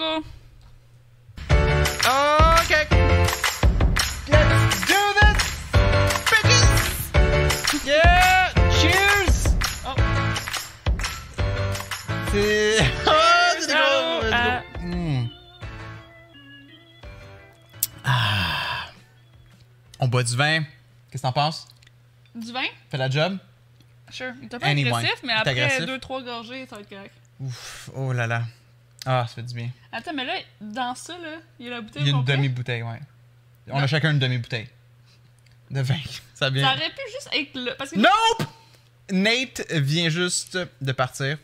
go. Okay. Let's do this. Bitches. Yeah. Cheers. Oh. C'est. Oh, c'est Bravo drôle. à- Mm. Ah. On boit du vin. Qu'est-ce que t'en penses? Du vin? Fait la job? Sure. Il t'a pas agressif, mais après agressif? deux, trois gorgées, ça va être correct. Ouf. Oh là là. Ah, ça fait du bien. Attends, mais là, dans ça, là, il y a la bouteille Il y a une demi-bouteille, ouais. On a chacun une demi-bouteille. De vin. Ça Ça vient. aurait pu juste être là. Parce que Nope! Nate vient juste de partir.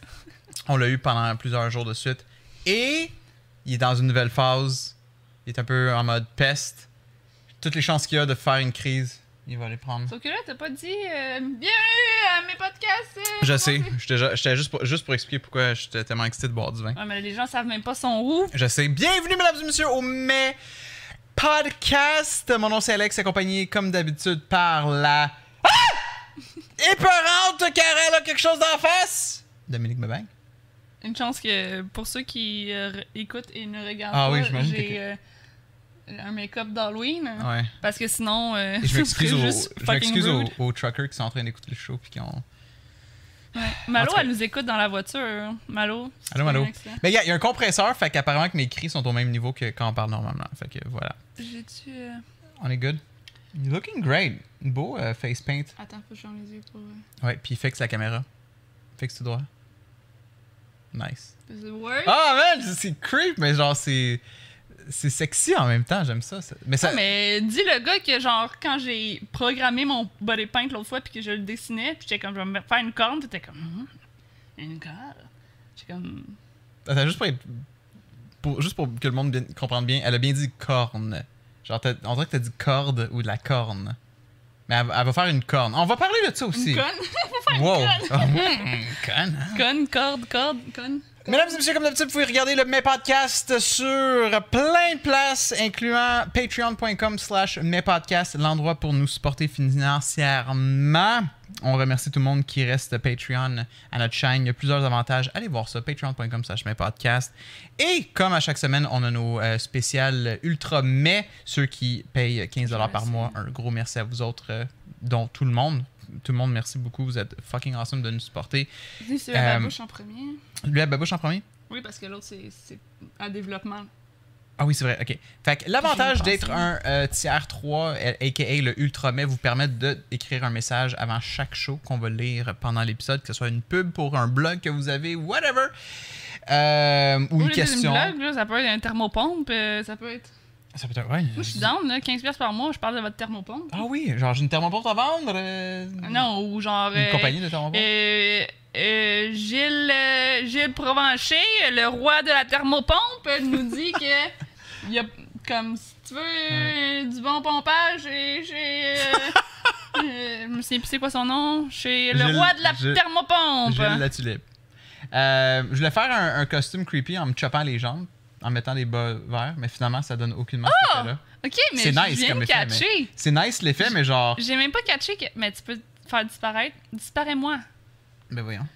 On l'a eu pendant plusieurs jours de suite. Et il est dans une nouvelle phase. Il est un peu en mode peste. Toutes les chances qu'il y a de faire une crise, il va les prendre. Sauf que là, t'as pas dit euh, bienvenue à mes podcasts. euh, Je sais. J'étais ju- J'étais juste pour, juste pour expliquer pourquoi j'étais tellement excité de boire du vin. Ouais, mais les gens savent même pas son où. Je sais. Bienvenue, mesdames et messieurs, au Mai Podcast. Mon nom c'est Alex, accompagné comme d'habitude par la. Ah! Épeurante car elle a quelque chose d'en face! Dominique Mebang. Une chance que pour ceux qui euh, écoutent et ne regardent Ah pas, oui, j'ai euh, un make-up d'Halloween. Ouais. Parce que sinon, euh, je m'excuse aux, serait juste je fucking m'excuse aux, aux truckers qui sont en train d'écouter le show puis qui ont. Ouais. Malo, elle nous écoute dans la voiture. Malo. Allô, Malo. Mais il y a un compresseur, fait qu'apparemment que mes cris sont au même niveau que quand on parle normalement. Fait que voilà. J'ai-tu. euh, On est good? You're looking great. Beau euh, face paint. Attends, faut que je les yeux pour. euh, Ouais, puis fixe la caméra. Fixe tout droit. Nice. Does it work? Ah man, c'est creep, mais genre c'est c'est sexy en même temps, j'aime ça. Mais ça Ah, mais dis le gars que, genre, quand j'ai programmé mon body paint l'autre fois, puis que je le dessinais, puis j'étais comme, je vais me faire une corne, t'étais comme, Hum, une corne. J'étais comme, Attends, juste pour être pour- juste pour que le monde bien- comprenne bien, elle a bien dit corne. Genre on dirait que t'as dit corde ou de la corne. Mais elle, elle va faire une corne. On va parler de ça aussi. une conne. Wow. Oh, hmm, conne. hein? conne, corde, corde, conne. Mesdames et messieurs, comme d'habitude, vous pouvez regarder le Mes Podcast sur plein de places, incluant patreon.com slash mespodcast, l'endroit pour nous supporter financièrement. On remercie tout le monde qui reste Patreon à notre chaîne. Il y a plusieurs avantages. Allez voir ça, patreon.com slash mespodcast. Et comme à chaque semaine, on a nos euh, spéciales ultra mais ceux qui payent 15$ par mois. Un gros merci à vous autres, euh, dont tout le monde. Tout le monde, merci beaucoup. Vous êtes fucking awesome de nous supporter. Dis celui à la Euh, bouche en premier. Lui à babouche en premier? Oui, parce que l'autre, c'est à développement. Ah oui, c'est vrai, ok. Fait que l'avantage d'être un euh, tiers 3, euh, aka le Ultra Mais, vous permet d'écrire un message avant chaque show qu'on va lire pendant l'épisode, que ce soit une pub pour un blog que vous avez, whatever. Euh, ou une question. blog, là, ça peut être un thermopompe, euh, ça peut être. Ça peut être, ouais. Moi, je suis down, là, 15$ piastres par mois, je parle de votre thermopompe. Ah oui, genre j'ai une thermopompe à vendre. euh, Non, ou genre. Une euh, compagnie de thermopompe. Euh, euh, Gilles, Gilles Provencher, le roi de la thermopompe, nous dit que il y a comme si tu veux du bon pompage je plus c'est quoi son nom, chez le Gilles- roi de la Gilles- thermopompe. Gilles la tulipe. Je voulais faire un, un costume creepy en me choppant les jambes, en mettant des bas verts, mais finalement ça donne aucunement cet effet-là. Ok, mais C'est nice viens comme de effet, mais- catcher. C'est nice l'effet, mais genre. J'ai même pas catché que mais tu peux faire disparaître. Disparais-moi. Ben voyons.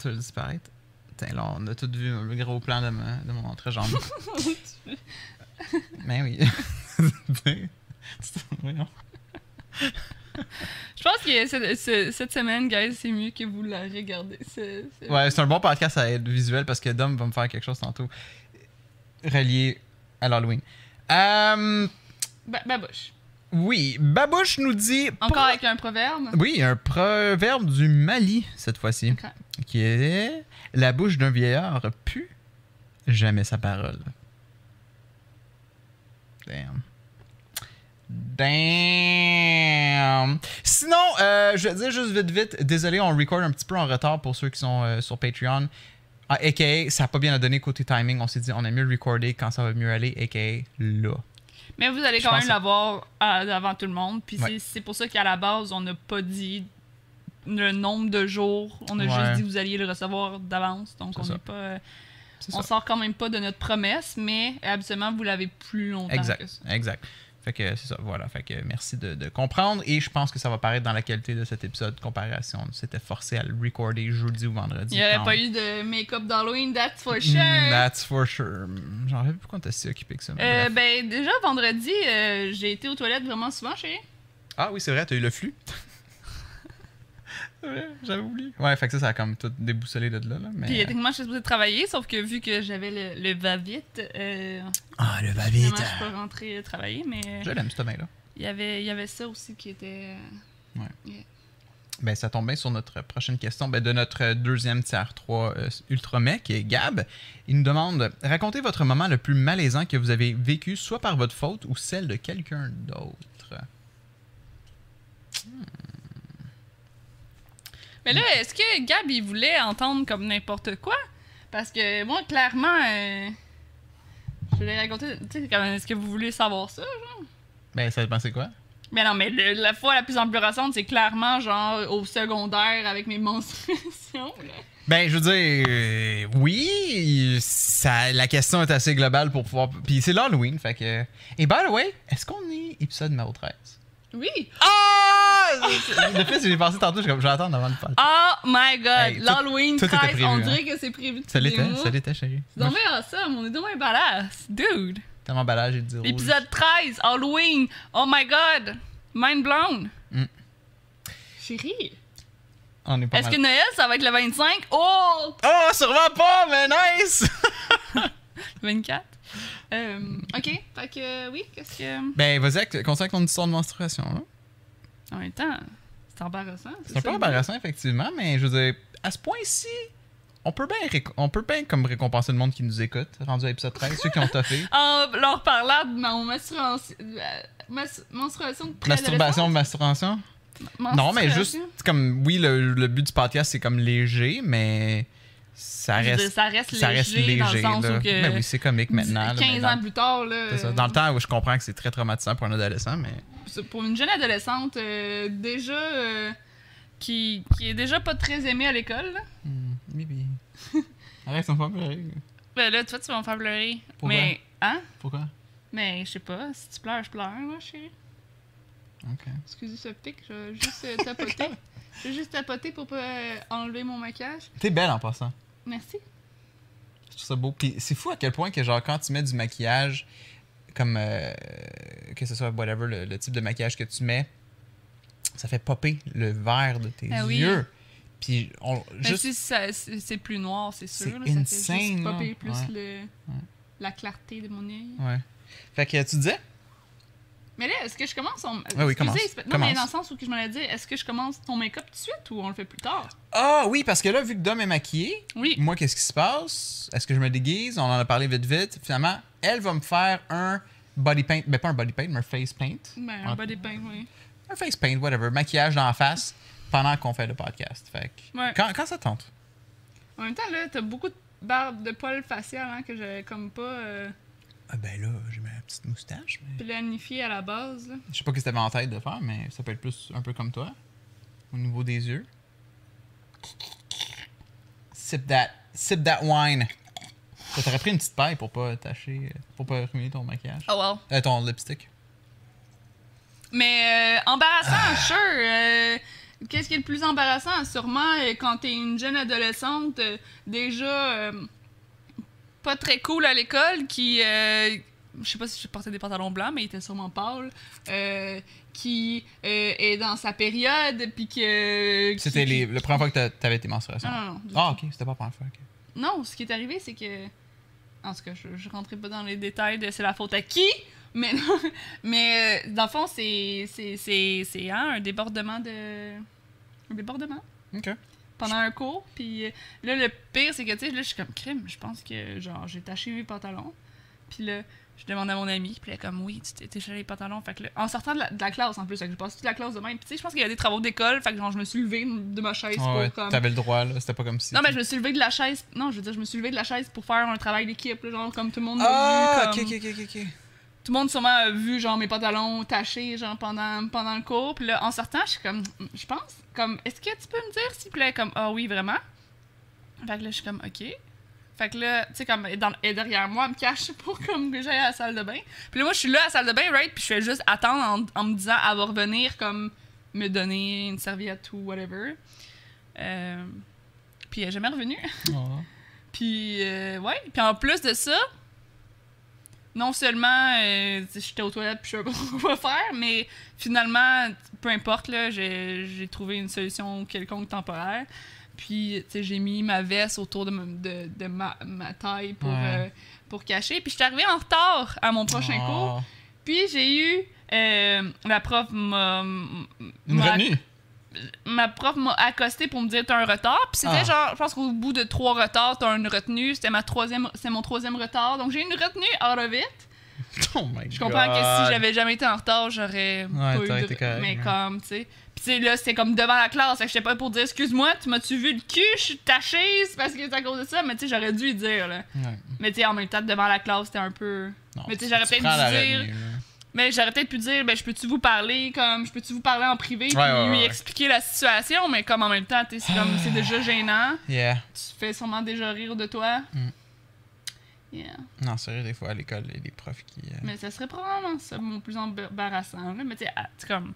Tu vas disparaître? Putain, là, on a tout vu le gros plan de, ma- de mon entrejambe. ben oui. voyons. Je pense que ce- ce- cette semaine, guys, c'est mieux que vous la regardez. Ouais, c'est un bon podcast à être visuel parce que Dom va me faire quelque chose tantôt relié à l'Halloween. Euh, Ba- babouche. oui, Babouche nous dit. Encore avec un proverbe? Oui, un proverbe du Mali cette fois-ci. Ok. Qui est La bouche d'un vieillard pue jamais sa parole. Damn. Damn. Sinon, euh, je vais dire juste vite, vite, désolé, on record un petit peu en retard pour ceux qui sont euh, sur Patreon. Ah, AKA, ça n'a pas bien donné côté timing. On s'est dit, on aime mieux recorder quand ça va mieux aller, AKA là. Mais vous allez quand même l'avoir à- avant tout le monde. Puis Ouais. c'est- pour ça qu'à la base, on n'a pas dit le nombre de jours. On a Ouais. juste dit que vous alliez le recevoir d'avance. Donc on n'est pas. euh, C'est On ça. sort quand même pas de notre promesse, mais habituellement, vous l'avez plus longtemps que Exact, ça. exact. Fait que c'est ça, voilà. Fait que merci de, de comprendre. Et je pense que ça va paraître dans la qualité de cet épisode comparé à si on s'était forcé à le recorder jeudi ou vendredi. Il n'y aurait quand- pas eu de make-up d'Halloween, that's for sure. Mm, That's for sure. J'en rappelle plus pourquoi t'es si occupé que ça. Euh, ben, déjà, vendredi, euh, j'ai été aux toilettes vraiment souvent, chérie. Ah oui, c'est vrai, t'as eu le flux. J'avais oublié. Ouais, fait que ça, ça a comme tout déboussolé de là. là mais... Puis techniquement, je suis supposée travailler, sauf que vu que j'avais le, le va-vite, euh, Ah, le va finalement, je suis pas rentrée travailler, mais euh, Je l'aime, ce là il y avait, il y avait ça aussi qui était... euh, Ben, ça tombe bien sur notre prochaine question ben, de notre deuxième tiers 3 euh, Ultramec, qui est Gab. Il nous demande Racontez votre moment le plus malaisant que vous avez vécu, soit par votre faute ou celle de quelqu'un d'autre. Mais là, est-ce que Gab, il voulait entendre comme n'importe quoi? Parce que moi, clairement, euh, je l'ai raconté. Tu sais, est-ce que vous voulez savoir ça? Genre? Ben, ça dépend c'est quoi? Mais non, mais le- la fois la plus embarrassante, c'est clairement genre au secondaire avec mes menstruations. là. Ben, je veux dire, euh, oui, ça, la question est assez globale pour pouvoir. Puis c'est l'Halloween, fait que. Et by the way, est-ce qu'on est épisode numéro 13 Oui! Ah Le fait, j'ai pensé tantôt, je comme, je vais attendre avant de parler. Oh my god! Hey, L'Halloween tout était 13, prévu, on hein. dirait que c'est prévu Ça l'était, ça l'était, chérie. C'est bien awesome, on est donc bien badass. Dude! Tellement emballage et dire rouge. Épisode 13, Halloween! Oh my god! Mind blown! Mm. Chérie! On est pas Est-ce que Noël, ça va être le 25? Oh! Oh, sûrement pas, mais nice! 24. Euh, ok, fait que oui, qu'est-ce que. ben, vas-y, continue avec ton histoire de menstruation. là. En même temps, c'est embarrassant. C'est un peu embarrassant, effectivement, mais je veux dire, à ce point-ci, on peut bien réco- on peut bien comme récompenser le monde qui nous écoute, rendu à l'épisode 13, ceux qui ont toffé. En leur parlant de ma menstruation. euh, menstruation Masturbation, masturbation? Non, mais juste, comme, oui, le, le but du podcast, c'est comme léger, mais ça dire, reste, ça reste ça reste léger, dans le léger. sens là. où que. Ben oui, c'est comique maintenant. là, 15 mais ans dans, plus tard, là. ça. Dans le temps où je comprends que c'est très traumatisant pour un adolescent, mais. pour une jeune adolescente, euh, déjà. euh, qui, qui est déjà pas très aimée à l'école, là. Hmm, maybe. Arrête, ça me fait pleurer. Ben là, toi, tu vas me faire pleurer. Pourquoi? Mais. Hein? Pourquoi? Mais je sais pas, si tu pleures, je pleure, là, chérie. Ok. Excusez ce pic, je vais juste euh, tapoter. Je vais juste tapoter pour pas euh, enlever mon maquillage. T'es belle en passant. Merci. Je trouve ça beau. Puis c'est fou à quel point que, genre, quand tu mets du maquillage, comme euh, que ce soit whatever, le, le type de maquillage que tu mets, ça fait popper le vert de tes Ah oui. yeux. Puis on, Mais juste. si c'est plus noir, c'est sûr. C'est là, ça fait insane, juste popper plus Ouais. le, la clarté de mon œil. Ouais. Fait que tu disais? Mais là, est-ce que je commence ton... Ah oui, commence. Non, Commence. mais dans le sens où je m'allais dire, est-ce que je commence ton make-up tout de suite ou on le fait plus tard? Ah oui, parce que là, vu que Dom est maquillée, Oui. moi, qu'est-ce qui se passe? Est-ce que je me déguise? On en a parlé vite vite. Finalement, elle va me faire un body paint. Ben, pas un body paint, mais un face paint. Ben, un body paint, oui. Un face paint, whatever. Maquillage dans la face pendant qu'on fait le podcast. Fait que- Ouais. quand, quand ça tente? En même temps, là, t'as beaucoup de barbe de poils facial hein, que j'avais comme pas euh, Ah ben là, j'ai ma petite moustache, mais... planifié à la base. là. Je sais pas ce que t'avais en tête de faire, mais ça peut être plus un peu comme toi. Au niveau des yeux. Sip that, sip that wine. Ça t'aurait pris une petite paille pour pas tâcher, pour pas ruiner ton maquillage. Oh well. Euh, ton lipstick. Mais euh, embarrassant, sure. euh, Qu'est-ce qui est le plus embarrassant? Sûrement euh, quand t'es une jeune adolescente, euh, déjà pas très cool à l'école, qui. euh, je sais pas si je portais des pantalons blancs, mais il était sûrement pâle. euh, qui euh, est dans sa période, puis que. C'était les, le première fois que t'a- t'avais tes menstruations. Non, non, non. Ah, ok, c'était pas la première fois. ok. Non, ce qui est arrivé, c'est que. En tout cas, je, je rentrais pas dans les détails de c'est la faute à qui, mais, mais euh, dans le fond, c'est. C'est, c'est, c'est hein, un débordement de. Un débordement Ok. Pendant un cours. Puis euh, là, le pire, c'est que, tu sais, là, je suis comme crime. Je pense que, genre, j'ai taché mes pantalons. Puis là, je demande à mon ami, puis elle est comme, oui, tu t'es taché les pantalons. Fait que là, en sortant de la, de la classe, en plus, fait que je passe toute la classe de même. Puis tu sais, je pense qu'il y a des travaux d'école. Fait que, genre, je me suis levée de ma chaise Ouais, pour ouais, comme. t'avais le droit, là. C'était pas comme si. Non, mais je me suis levée de la chaise. Non, je veux dire, je me suis levée de la chaise pour faire un travail d'équipe, genre comme tout le monde Ah, ok, comme- ok, ok, ok. Tout le monde sûrement a vu genre mes pantalons tachés genre pendant, pendant le cours. Puis là, en sortant, je suis comme, je pense, comme, est-ce que tu peux me dire s'il te plaît, comme, ah oui, vraiment? Fait que là, je suis comme, ok. Fait que là, tu sais, comme, elle est, dans- elle est derrière moi, elle me cache pour comme que j'aille à la salle de bain. Puis là, moi, je suis là à la salle de bain, right? Puis je fais juste attendre en, en me disant, elle va revenir, comme, me donner une serviette ou whatever. Euh, puis elle est jamais revenue. Oh. Puis, euh, ouais. Puis en plus de ça, non seulement euh, sais, j'étais aux toilettes puis je savais pas quoi faire, mais finalement, peu importe, là, j'ai j'ai trouvé une solution quelconque temporaire. Puis, sais, j'ai mis ma veste autour de, ma- de, de ma, ma taille pour, Ouais. euh, pour cacher. Puis, j'étais arrivée en retard à mon prochain Oh. cours. Puis, j'ai eu... euh, la prof m'a... Une retenue? Ma prof m'a accosté pour me dire t'as un retard. Puis c'était Ah. genre je pense qu'au bout de trois retards t'as une retenue. C'était ma troisième c'est mon troisième retard. Donc j'ai une retenue out of it Oh my je comprends que si j'avais jamais été en retard j'aurais pas eu de... correct, mais ouais. comme tu sais. Puis tu sais là c'était comme devant la classe. Fait que j'étais pas pour dire excuse-moi tu m'as-tu vu le cul? Je suis ta chaise parce que c'est à cause de ça. Mais tu sais j'aurais dû lui dire là. Ouais. mais tu sais en même temps devant la classe c'était un peu Non, Mais tu sais, j'aurais peut-être dû dire- retenue. Mais j'aurais peut-être pu dire, ben, je peux-tu vous parler, comme, je peux-tu vous parler en privé, puis Ouais, ouais, lui ouais. expliquer la situation, mais comme en même temps, tu c'est comme, c'est déjà gênant. Yeah. Tu fais sûrement déjà rire de toi. Mm. Yeah. Non, sérieux, des fois à l'école, il y a des profs qui. euh, Mais ça serait probablement ça, mon plus embarrassant, là. Mais tu sais, comme,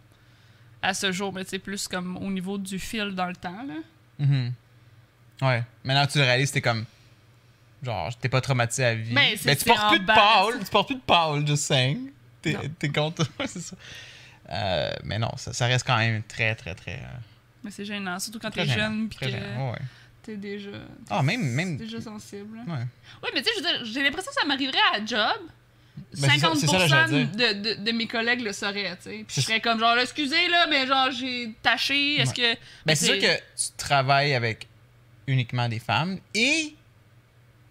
à ce jour, mais tu plus comme au niveau du fil dans le temps, là. mhm. Ouais. Maintenant, tu le réalises, t'es comme. Genre, t'es pas traumatisé à vie. Ben, c'est- Mais tu c'est portes plus de pâle. Tu portes plus de pâle, just saying. T'es t'es contre. C'est ça. Euh, mais non, ça, ça reste quand même très, très, très. euh, Mais c'est gênant, surtout quand t'es jeune, puis que gênant, ouais. t'es déjà, Ah, même. même... déjà sensible. Ouais. Ouais, mais tu sais, j'ai l'impression que ça m'arriverait à la job. Ben, c'est ça- 50% c'est ça, là, j'allais dire. de, de, de mes collègues le sauraient, tu sais. Puis je serais comme genre, excusez, là, mais genre, j'ai taché, est-ce que... Ben, c'est sûr que tu travailles avec uniquement des femmes et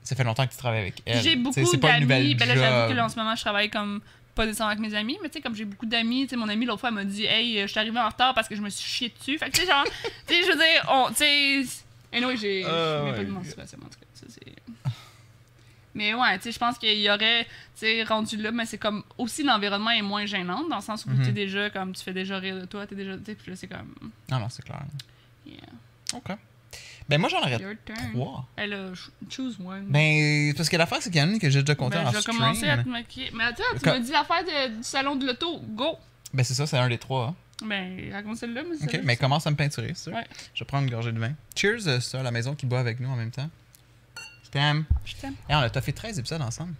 ça fait longtemps que tu travailles avec elles. J'ai beaucoup d'amis. Ben là, j'avoue que là, en ce moment, je travaille comme pas nécessairement avec mes amis, mais tu sais, comme j'ai beaucoup d'amis, tu sais, mon ami l'autre fois elle m'a dit, hey, je suis arrivée en retard parce que je me suis chié dessus. Fait que tu sais, genre, tu sais, je veux dire, on, tu sais. Anyway, j'ai. Ah, pas ouais. de menstruation, en tout cas. Ça, c'est. Mais ouais, tu sais, je pense qu'il y aurait, tu sais, rendu là, mais c'est comme aussi l'environnement est moins gênant dans le sens où Mhm. tu es déjà comme tu fais déjà rire de toi, t'es déjà, tu sais, puis là c'est comme, Non, non, c'est clair. yeah, OK. Ben, moi, j'en aurais trois. Elle a choose one. Ben, parce que l'affaire, c'est qu'il y en a une que j'ai déjà compté Ben, en je vais stream. commencer à te maquiller. Mais attends, tu m'as dit l'affaire du salon de l'auto. Go! Ben, c'est ça, c'est un des trois. hein. Ben, raconte celle-là, mais OK, mais je- commence à me peinturer, c'est sûr. Ouais. Je vais prendre une gorgée de vin. Cheers, euh, ça, la maison qui boit avec nous en même temps. Je t'aime. Je t'aime. Et on a fait 13 épisodes ensemble.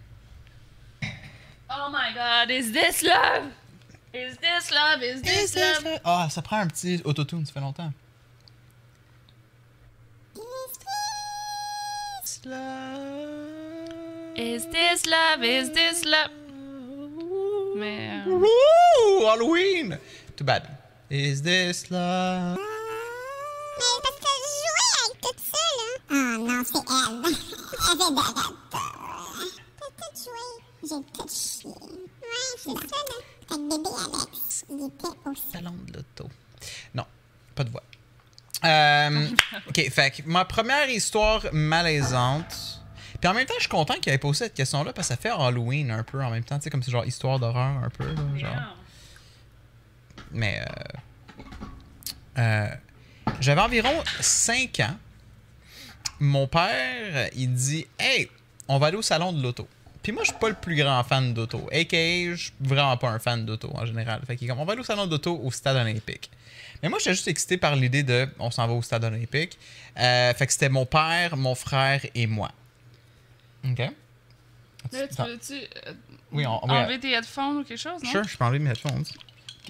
Oh my god, is this love? Is this love? Is this love? Ah, ça prend un petit autotune, ça fait longtemps. Is this love? Is this love? Mais. euh, Wouhou! Halloween! Too bad. Is this love? Mais parce que jouais avec tout ça, là. Oh non, c'est elle. Elle fait d'arrêter. T'as tout joué. J'ai tout chié. Ouais, c'est ça, là. Fait que bébé Alex, il était au Salon de l'auto. Non, pas de voix. Euh, ok, fait que ma première histoire malaisante. Puis en même temps, je suis content qu'il ait posé cette question-là parce que ça fait Halloween un peu en même temps, tu sais, comme c'est genre histoire d'horreur un peu, genre. Mais euh, euh, j'avais environ 5 ans. Mon père, il dit Hey, on va aller au salon de l'auto. Puis moi, je suis pas le plus grand fan d'auto. A.K.A. je suis vraiment pas un fan d'auto en général. Fait qu'il est comme, on va aller au salon d'auto au stade olympique. Mais moi, j'étais juste excité par l'idée de on s'en va au stade olympique. Euh, fait que c'était mon père, mon frère et moi. OK? Là, tu peux-tu euh, Oui, on, oui, enlever tes headphones ou quelque chose, non? Sure, je peux enlever mes headphones.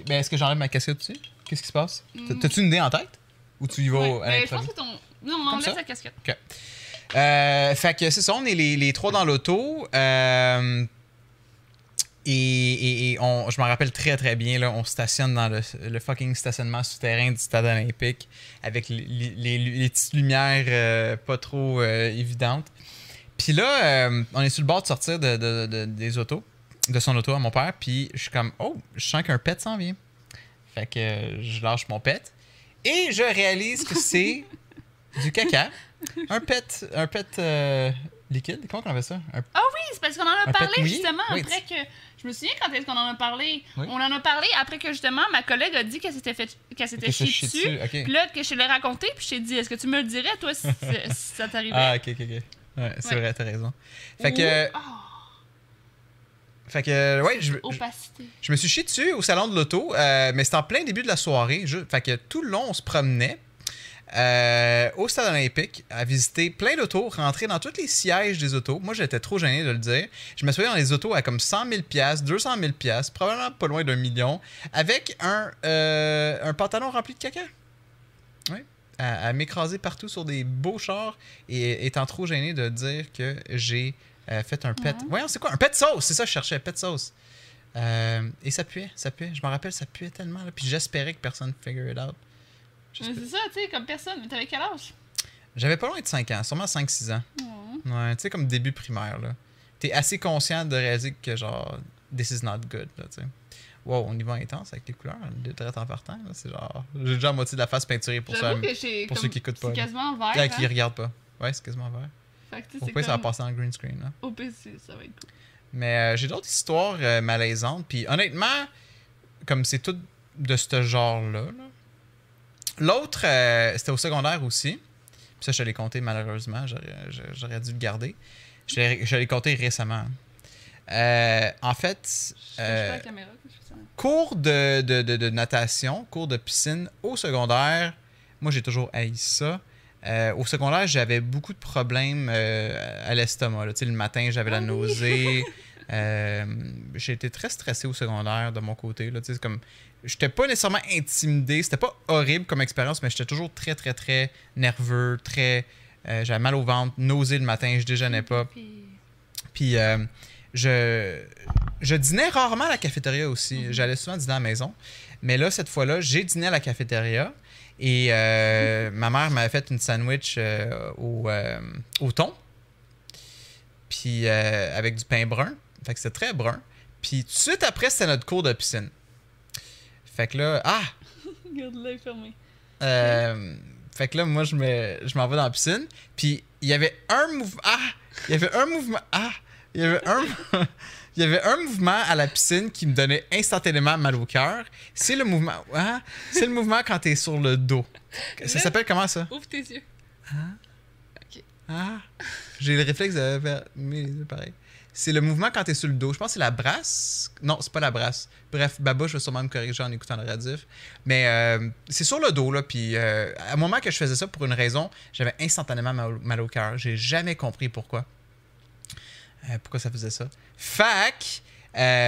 Ben, est-ce que j'enlève ma casquette dessus? Qu'est-ce qui se passe? T'as- Mm. T'as-tu une idée en tête? Ou tu y vas Ouais. à Ben, je pense que ton. Non, on enlève ta casquette. OK. Euh, fait que c'est ça, on est les, les trois dans l'auto. euh, et et- et on, je me rappelle très très bien, là, on stationne dans le, le fucking stationnement souterrain du stade olympique avec les, les- les- les petites lumières euh, pas trop euh, évidentes. Puis là, euh, on est sur le bord de sortir de, de- de- des autos, de son auto à mon père, puis je suis comme, oh, je sens qu'un pet s'en vient. Fait que euh, je lâche mon pet et je réalise que c'est du caca. Un pet, un pet liquide, comment on appelle ça? Un- Ah oui, c'est parce qu'on en a parlé justement Oui, après que. Je me souviens quand est-ce qu'on en a parlé? Oui. On en a parlé après que justement ma collègue a dit qu'elle s'était fait qu'elle s'était chiée dessus. dessus, ok. Puis là, que je l'ai raconté, puis je t'ai dit, est-ce que tu me le dirais, toi, si, si ça t'arrivait? Ah, ok, ok, ok. Ouais, c'est Ouais. vrai, t'as raison. Fait que. Ah, Fait que. Ouais, je, je- je me suis chié dessus au salon de l'auto, euh, mais c'était en plein début de la soirée. Je- fait que tout le long, on se promenait euh, au stade olympique à visiter plein d'autos, rentrer dans tous les sièges des autos. Moi, j'étais trop gêné de le dire. Je me suis dans les autos à comme 100 000 200 000 probablement pas loin d'un million, avec un, euh, un pantalon rempli de caca. Oui. À, à m'écraser partout sur des beaux chars et étant trop gêné de dire que j'ai euh, fait un pet. Voyons, c'est quoi? Un pet sauce C'est ça que je cherchais, pet sauce. Euh, et ça puait, ça puait. Je me rappelle, ça puait tellement. Là, puis j'espérais que personne figure it out. C'est ça, tu sais, comme personne. Mais t'avais quel âge? J'avais pas loin de 5 ans, sûrement 5-6 ans. Ouais. Ouais, tu sais, comme début primaire, là. T'es assez conscient de réaliser que, genre, this is not good, là, tu sais. Wow, on y va intense avec les couleurs, de traite en partant, là. C'est genre. J'ai déjà moitié de la face peinturée pour ça. Que pour comme- ceux qui écoutent pas, C'est quasiment vert. Qui hein. regardent pas. Ouais, c'est quasiment vert. Fait que c'est ça va passer en green screen, là? OPC, ça va être cool. Mais euh, j'ai d'autres histoires euh, malaisantes. Puis honnêtement, comme c'est tout de ce genre-là. là. L'autre, euh, c'était au secondaire aussi. Puis ça, je l'ai compté malheureusement. J'aurais, dû le garder. Je l'ai, je l'ai compté récemment. Euh, en fait, euh, cours de, de, de- de natation, cours de piscine au secondaire, moi j'ai toujours haï ça. Euh, au secondaire, j'avais beaucoup de problèmes à l'estomac. Le matin, j'avais la Ah nausée. J'ai été très stressé au secondaire de mon côté. Là. Comme, j'étais pas nécessairement intimidé. C'était pas horrible comme expérience, mais j'étais toujours très, très, très nerveux. Très, euh, j'avais mal au ventre, nausée le matin, je déjeunais pas. Puis- euh, je, je dînais rarement à la cafétéria aussi. J'allais souvent dîner à la maison. Mais là, cette fois-là, j'ai dîné à la cafétéria. Et euh, ma mère m'avait fait une sandwich au, au thon. Puis avec du pain brun. Fait que c'était très brun. Puis tout de suite après, c'était notre cours de piscine. Fait que là, ah! Regarde l'œil fermé. Euh, fait que là, moi, je me- je m'en vais dans la piscine. Puis il y avait un mouvement. Ah! Il y avait un mouvement. Ah! Il y avait un. Il y avait un mouvement à la piscine qui me donnait instantanément mal au cœur. C'est le mouvement. Ah, c'est le mouvement quand t'es sur le dos. Ça s'appelle comment ça? Ouvre tes yeux. Ah! J'ai le réflexe de faire mes yeux pareil. C'est le mouvement quand t'es sur le dos. Je pense que c'est la brasse. Non, c'est pas la brasse. Bref, Baba, je vais sûrement me corriger en écoutant le radif. Mais euh, c'est sur le dos, là. Puis euh, à un moment que je faisais ça pour une raison, j'avais instantanément mal, au cœur. J'ai jamais compris pourquoi. Euh, pourquoi ça faisait ça. Fac,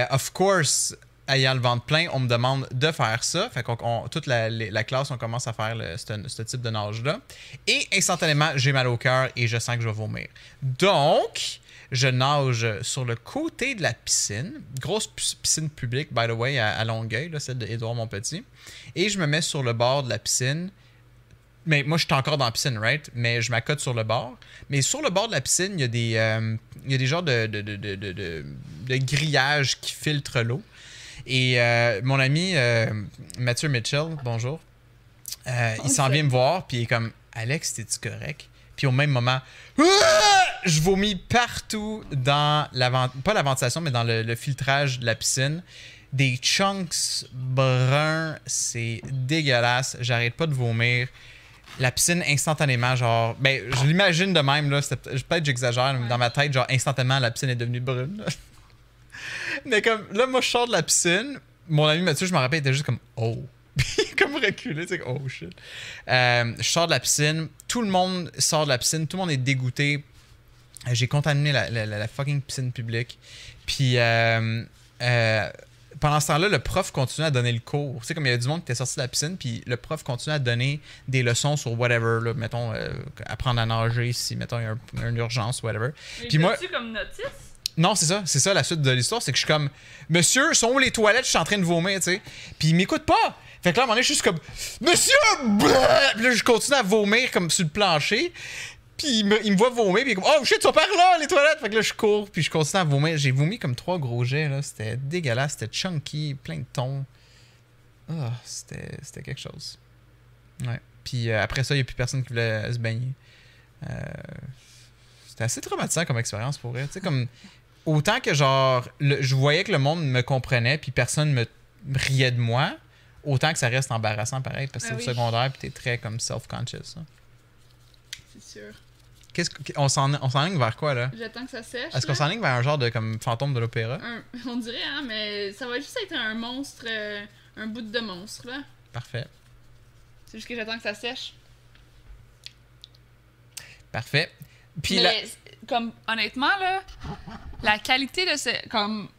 of course, ayant le ventre plein, on me demande de faire ça. Fait qu'on, on- toute la, classe, on commence à faire ce type de nage-là. Et instantanément, j'ai mal au cœur et je sens que je vais vomir. Donc, je nage sur le côté de la piscine. Grosse pi- piscine publique, by the way, à, à Longueuil, là, celle d'Édouard Montpetit. Et je me mets sur le bord de la piscine. Mais moi, je suis encore dans la piscine, right? Mais je m'accote sur le bord. Mais sur le bord de la piscine, il y a des, euh, il y a des genres de, de, de, de, de, de- de grillages qui filtrent l'eau. Et euh, mon ami euh, Mathieu Mitchell, bonjour, euh, il s'en vient me voir, puis il est comme Alex, t'es-tu correct? Puis au même moment, Ah! Je vomis partout dans la pas la ventilation, mais dans le, filtrage de la piscine. Des chunks bruns, c'est dégueulasse. J'arrête pas de vomir. La piscine, instantanément, genre. Ben, je l'imagine de même, là. Peut-être j'exagère, mais dans ma tête, genre, instantanément, la piscine est devenue brune. mais comme, là, moi, je sors de la piscine. Mon ami Mathieu, je me rappelle, était juste comme, oh. Comme reculé, c'est oh shit. Euh, je sors de la piscine. Tout le monde sort de la piscine. Tout le monde est dégoûté. J'ai contaminé la, la- la- la fucking piscine publique. Puis euh, euh, pendant ce temps-là, le prof continuait à donner le cours. Tu sais, comme il y avait du monde qui était sorti de la piscine, puis le prof continuait à donner des leçons sur whatever, là, mettons, euh, apprendre à nager si, mettons, il y a un- une urgence, whatever. Puis moi- tu comme notice? Non, c'est ça, c'est ça la suite de l'histoire, c'est que je suis comme Monsieur, sont où les toilettes, je suis en train de vomir, tu sais. Puis il m'écoute pas. Fait que là, à un moment donné, je suis juste comme Monsieur! Puis là, je continue à vomir comme sur le plancher. Puis il me, il me voit vomir, puis il est comme Oh shit, sont par là, les toilettes! Fait que là, je cours, puis je continue à vomir. J'ai vomi comme trois gros jets, là. C'était dégueulasse, c'était chunky, plein de tons. Ah, c'était c'était quelque chose. Ouais. Puis euh, après ça, il n'y a plus personne qui voulait se baigner. Euh, c'était assez traumatisant comme expérience pour vrai. Tu sais, comme autant que genre, le- je voyais que le monde me comprenait, puis personne me riait de moi, autant que ça reste embarrassant pareil, parce que Ah c'est oui. au secondaire, puis t'es très comme self-conscious. hein. C'est sûr. Qu'est-ce que- on s'en on s'enligne vers quoi, là? J'attends que ça sèche. Est-ce qu'on s'enligne vers un genre de comme fantôme de l'opéra? Un- on dirait, hein, mais ça va juste être un monstre, euh, un bout de monstre, là. Parfait. C'est juste que j'attends que ça sèche. Parfait. Puis mais, là. comme, honnêtement, là, la qualité de ce. Comme,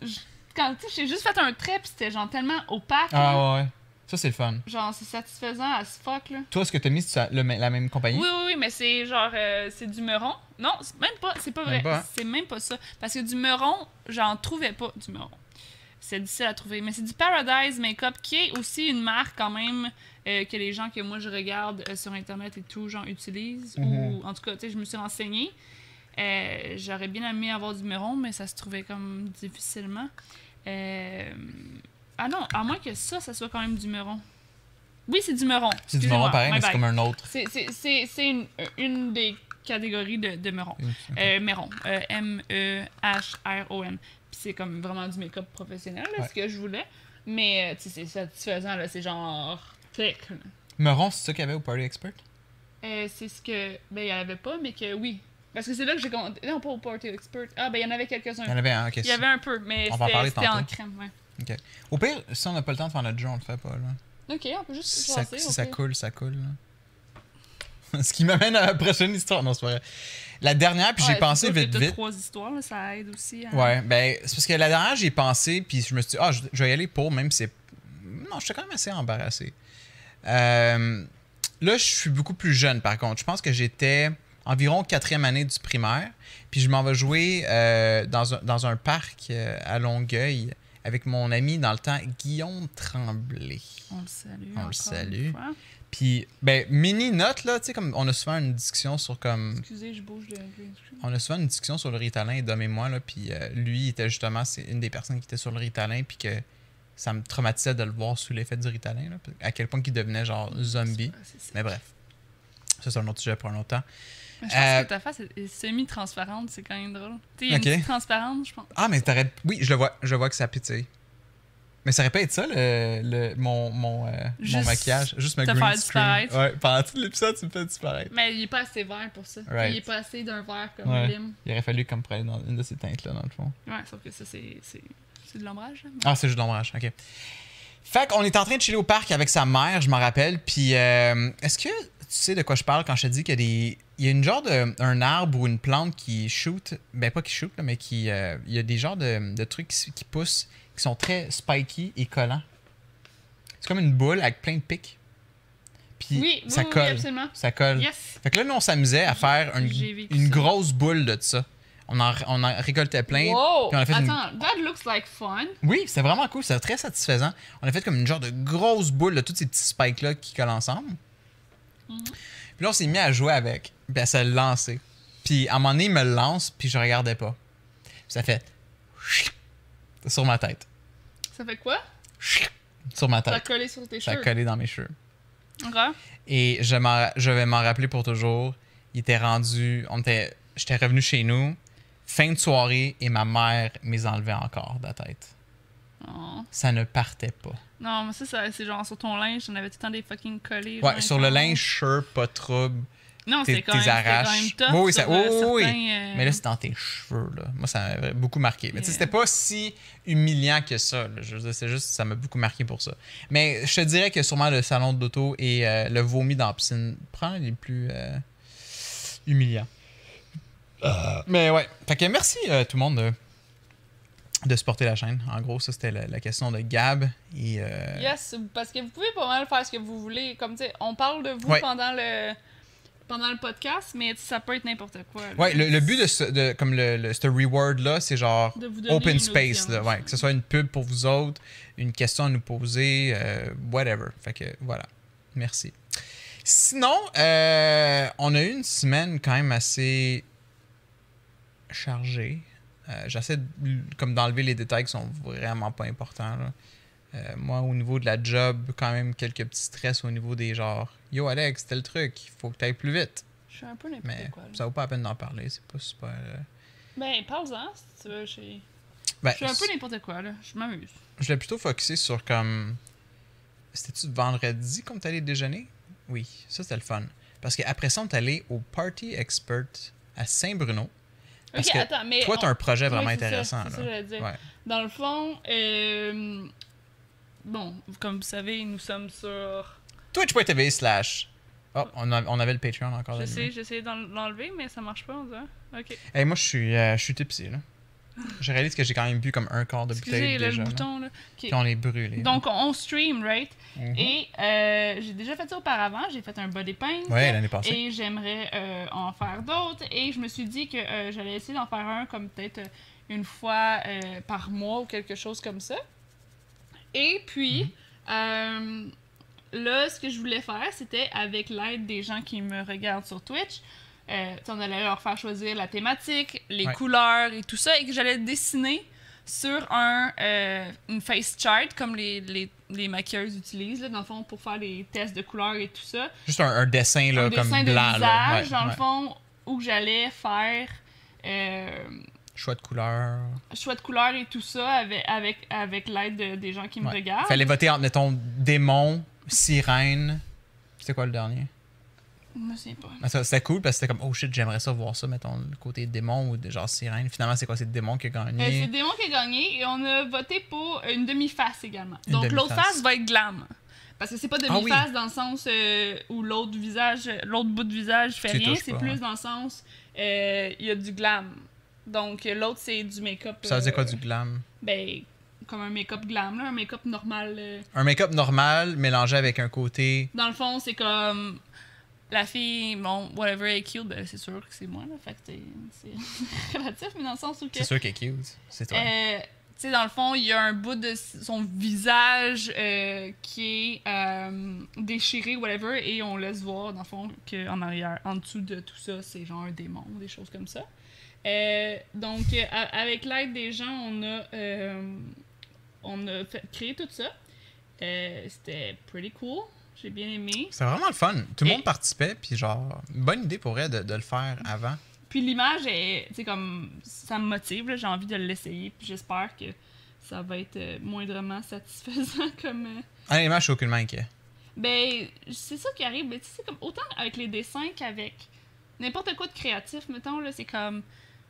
quand, tu sais, j'ai juste fait un trait, pis c'était genre tellement opaque. Ah ouais. Ça, c'est le fun. Genre, c'est satisfaisant à ce fuck, là. Toi, ce que t'as mis, c'est le- la même compagnie? Oui, oui, oui, mais c'est genre, euh, c'est du meuron. Non, c'est même pas, c'est pas vrai. Hein? C'est même pas ça. Parce que du meuron, j'en trouvais pas du meuron. C'est difficile à trouver. Mais c'est du Paradise Makeup, qui est aussi une marque quand même euh, que les gens que moi je regarde euh, sur Internet et tout, genre, utilisent. Mhm. Ou en tout cas, tu sais, je me suis renseignée. Euh, J'aurais bien aimé avoir du meuron, mais ça se trouvait comme difficilement. Euh, Ah non, à moins que ça, ça soit quand même du meuron. Oui, c'est du meuron. C'est du marron pareil, mais c'est comme un autre. C'est- c'est- c'est une, une des catégories de, de Meron. Ok. Euh, Meron. Euh, M-E-H-R-O-N. Puis c'est comme vraiment du make-up professionnel, là, Ouais. ce que je voulais. Mais euh, tu sais, c'est satisfaisant, là. C'est genre. thick, là. Meron, c'est ça qu'il y avait au Party Expert? Euh, c'est ce que. Ben, il n'y en avait pas, mais que oui. Parce que c'est là que j'ai compté. Non, pas au Party Expert. Ah, ben, il y en avait quelques-uns. Il y en avait un, ok. Il y avait un peu, mais c'était en crème, ouais. Ok. Au pire, si on n'a pas le temps de faire notre jeu, on le fait pas, là. Ok, on peut juste Si ça, si ça coule, ça coule, là. Ce qui m'amène à la prochaine histoire. Non, c'est pas vrai. La dernière, puis Ouais, j'ai pensé vite, vite. trois histoires, là, ça aide aussi. à- Ouais, ben, c'est parce que la dernière, j'ai pensé, puis je me suis dit, ah, je, je vais y aller pour, même si c'est. Non, j'étais quand même assez embarrassé. Euh, là, je suis beaucoup plus jeune, par contre. Je pense que j'étais environ quatrième année du primaire, puis je m'en vais jouer euh, dans, un, dans un parc euh, à Longueuil avec mon ami dans le temps, Guillaume Tremblay. On le salue. On le salue. Puis, ben, mini note, là, tu sais, comme on a souvent une discussion sur comme. Excusez, je bouge de. On a souvent une discussion sur le Ritalin, Dom et moi, là, puis euh, lui, il était justement, c'est une des personnes qui était sur le Ritalin, puis que ça me traumatisait de le voir sous l'effet du Ritalin, là, à quel point qu'il devenait genre zombie. Mais bref, ça c'est un autre sujet pour un autre temps. Je pense Euh, que ta face est, semi-transparente, c'est quand même drôle. Tu sais, il y a Ok. une petite transparente, je pense. Ah, mais t'arrêtes. Oui, je le vois, je vois que ça pétille. Mais ça aurait pas été ça, le, le- mon, mon, euh, mon maquillage? Juste me green faire screen. disparaître. Ouais, pendant tout l'épisode, tu me fais disparaître. Mais il est pas assez vert pour ça. Right. Il est pas assez d'un vert comme Ouais. lime. Il aurait fallu comme dans une de ces teintes-là, dans le fond. Ouais, sauf que ça, c'est c'est- c'est de l'ombrage. là. Ah, c'est juste l'ombrage, ok. Fait qu'on est en train de chiller au parc avec sa mère, je m'en rappelle. Puis, euh, est-ce que tu sais de quoi je parle quand je te dis qu'il y a des. Il y a une genre de. un arbre ou une plante qui shoot. Ben, pas qui shoot, là, mais qui. euh, il y a des genres de, de trucs qui, qui poussent, qui sont très spiky et collants. C'est comme une boule avec plein de pics. Puis, Oui, oui, ça oui, oui, colle. absolument. ça colle. Yes. Fait que là, nous, on s'amusait à faire une, une grosse boule de ça. On en, on en récoltait plein. Wow! puis on a fait une- Attends, that looks like fun. oui, c'était vraiment cool, c'était très satisfaisant. On a fait comme une genre de grosse boule de tous ces petits spikes-là qui collent ensemble. Mhm. Puis là, on s'est mis à jouer avec. Puis elle s'est lancée. Puis à un moment donné, il me le lance, puis je regardais pas. Puis ça fait sur ma tête. Ça fait quoi? Sur ma Ça a tête. collé sur tes Ça a cheveux? collé dans mes cheveux. Et je, m'en- je vais m'en rappeler pour toujours. Il était rendu. On était, j'étais revenu chez nous. Fin de soirée et ma mère m'les enlevait encore de la tête. Oh. Ça ne partait pas. Non, mais ça, ça c'est genre sur ton linge, j'en avais tout le temps des fucking collés. Ouais, sur le linge, sure, pas de trouble. Non, c'était quand, même- quand tough. Oui, oui, ça- euh, oui, euh, Mais là, c'est dans tes cheveux, là. Moi, ça m'a beaucoup marqué. Mais tu sais, c'était pas si humiliant que ça. là. Je c'est juste, ça m'a beaucoup marqué pour ça. Mais je te dirais que sûrement le salon d'auto et euh, le vomi dans la piscine prend les plus euh, humiliants. Mais ouais. Fait que merci tout le monde de, supporter la chaîne. En gros, ça, c'était la, la question de Gab. Et, euh, Yes, parce que vous pouvez pas mal faire ce que vous voulez. Comme tu sais, on parle de vous Ouais. pendant le pendant le podcast, mais ça peut être n'importe quoi. là. Ouais, le, le but de ce, de, comme le, le- ce reward-là, c'est genre open space, là, ouais, que ce soit une pub pour vous autres, une question à nous poser, euh, whatever. Fait que voilà, merci. Sinon, euh, on a eu une semaine quand même assez chargée. Euh, J'essaie comme d'enlever les détails qui sont vraiment pas importants. là. Euh, moi, au niveau de la job, quand même quelques petits stress au niveau des genres. Yo Alex, tel truc, il faut que tu ailles plus vite. Je suis un peu n'importe Mais quoi. ça vaut pas la peine d'en parler, c'est pas super. euh, Ben, parle-en si tu veux. Je suis Ben, je suis un peu n'importe quoi, là. Je m'amuse. je l'ai plutôt focusé sur comme. C'était-tu vendredi comme t'allais déjeuner? Oui, ça c'était le fun. Parce qu'après ça, on est allé au Party Expert à Saint-Bruno. Parce que attends, mais toi, tu as on- un projet vraiment intéressant. là. ça dire. Ouais. Dans le fond, euh, bon, comme vous savez, nous sommes sur. Twitch.tv slash. Oh, on, a- on avait le Patreon encore. Je là. sais, j'ai essayé d'en- l'enlever, mais ça marche pas, on dirait. Ok. Hey, moi, je suis, euh, je suis tipsy, là. Je réalise que j'ai quand même bu comme un quart de bouteille Excusez, là, déjà. le bouton, là. Puis on est brûlé. Donc, on, stream, right? Mhm. Et euh, j'ai déjà fait ça auparavant. J'ai fait un body paint. Ouais, l'année passée. Et j'aimerais euh, en faire d'autres. Et je me suis dit que euh, j'allais essayer d'en faire un comme peut-être euh, une fois par mois ou quelque chose comme ça. Et puis, euh, là, ce que je voulais faire, c'était avec l'aide des gens qui me regardent sur Twitch. Euh, on allait leur faire choisir la thématique, les Ouais. couleurs et tout ça, et que j'allais dessiner sur un, euh, une face chart, comme les, les, les maquilleuses utilisent, là, dans le fond, pour faire les tests de couleurs et tout ça Juste un, un dessin, là, un comme dessin de blanc. là. visage, Ouais, dans le fond, où j'allais faire euh, Choix de couleur. choix de couleurs et tout ça avec, avec, avec l'aide de- des gens qui me regardent. Fallait voter entre, mettons, démon, sirène. C'était quoi le dernier? Je me souviens pas. Ah, C'était cool parce que c'était comme, oh shit, j'aimerais ça voir ça, mettons, le côté démon ou de genre sirène. Finalement, c'est quoi? C'est le démon qui a Euh, c'est gagné. Démon qui a gagné et on a voté pour une demi-face également. Une Donc l'autre face va être glam. Parce que c'est pas Ah oui. demi-face dans le sens euh, où l'autre visage, l'autre bout de visage fait Tu rien, c'est pas, plus ouais. dans le sens euh, il y a du glam. Donc l'autre c'est du make-up. Ça veut dire quoi du glam? Ben comme un make-up glam là, un make-up normal. Un make-up normal mélangé avec un côté. Dans le fond, c'est comme la fille, bon, whatever est cute, ben, c'est sûr que c'est moi, là. Fait que c'est- relatif, mais dans le sens où que. C'est sûr qu'elle est cute. C'est toi. euh, tu sais, dans le fond, il y a un bout de son visage euh, qui est euh, déchiré, whatever, et on laisse voir, dans le fond, qu'en arrière, en dessous de tout ça, c'est genre un démon, des choses comme ça. Donc, avec l'aide des gens, on a, on a fait, créé tout ça. C'était pretty cool. J'ai bien aimé. C'est vraiment le fun. Tout le Et- monde participait, puis genre, bonne idée pour elle de, de le faire avant. Puis l'image est, tu sais, comme, ça me motive, j'ai envie de l'essayer, puis j'espère que ça va être euh, moindrement satisfaisant comme... euh, Honnêtement, je suis aucunement inquiet. Ben, c'est ça qui arrive, mais tu sais, c'est comme autant avec les dessins qu'avec n'importe quoi de créatif, mettons, là, c'est comme...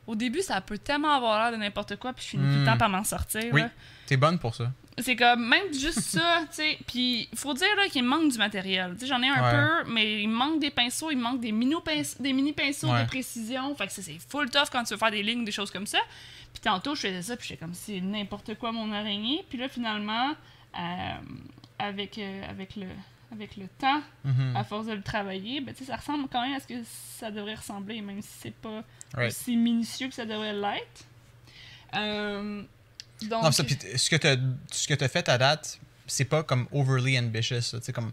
Au début, ça peut tellement avoir l'air de n'importe quoi, puis je finis tout le Mm. temps par m'en sortir, Oui. T'es bonne pour ça. C'est comme, même juste ça, tu sais, puis faut dire, là, qu'il manque du matériel. Tu sais, j'en ai un Ouais. peu, mais il manque des pinceaux, il manque des mini-pinceaux des mini -pinceaux Ouais. de précision, fait que ça, c'est full tough quand tu veux faire des lignes, des choses comme ça. Puis tantôt, je faisais ça, puis j'étais comme, c'est n'importe quoi mon araignée. Puis là, finalement, euh, avec, euh, avec, le, avec le temps, Mhm. à force de le travailler, ben, tu sais, ça ressemble quand même à ce que ça devrait ressembler, même si c'est pas Right. aussi minutieux que ça devrait l'être. Euh, Non, ça, ce que que t'as fait à date, c'est pas comme overly ambitious. Tu sais, comme,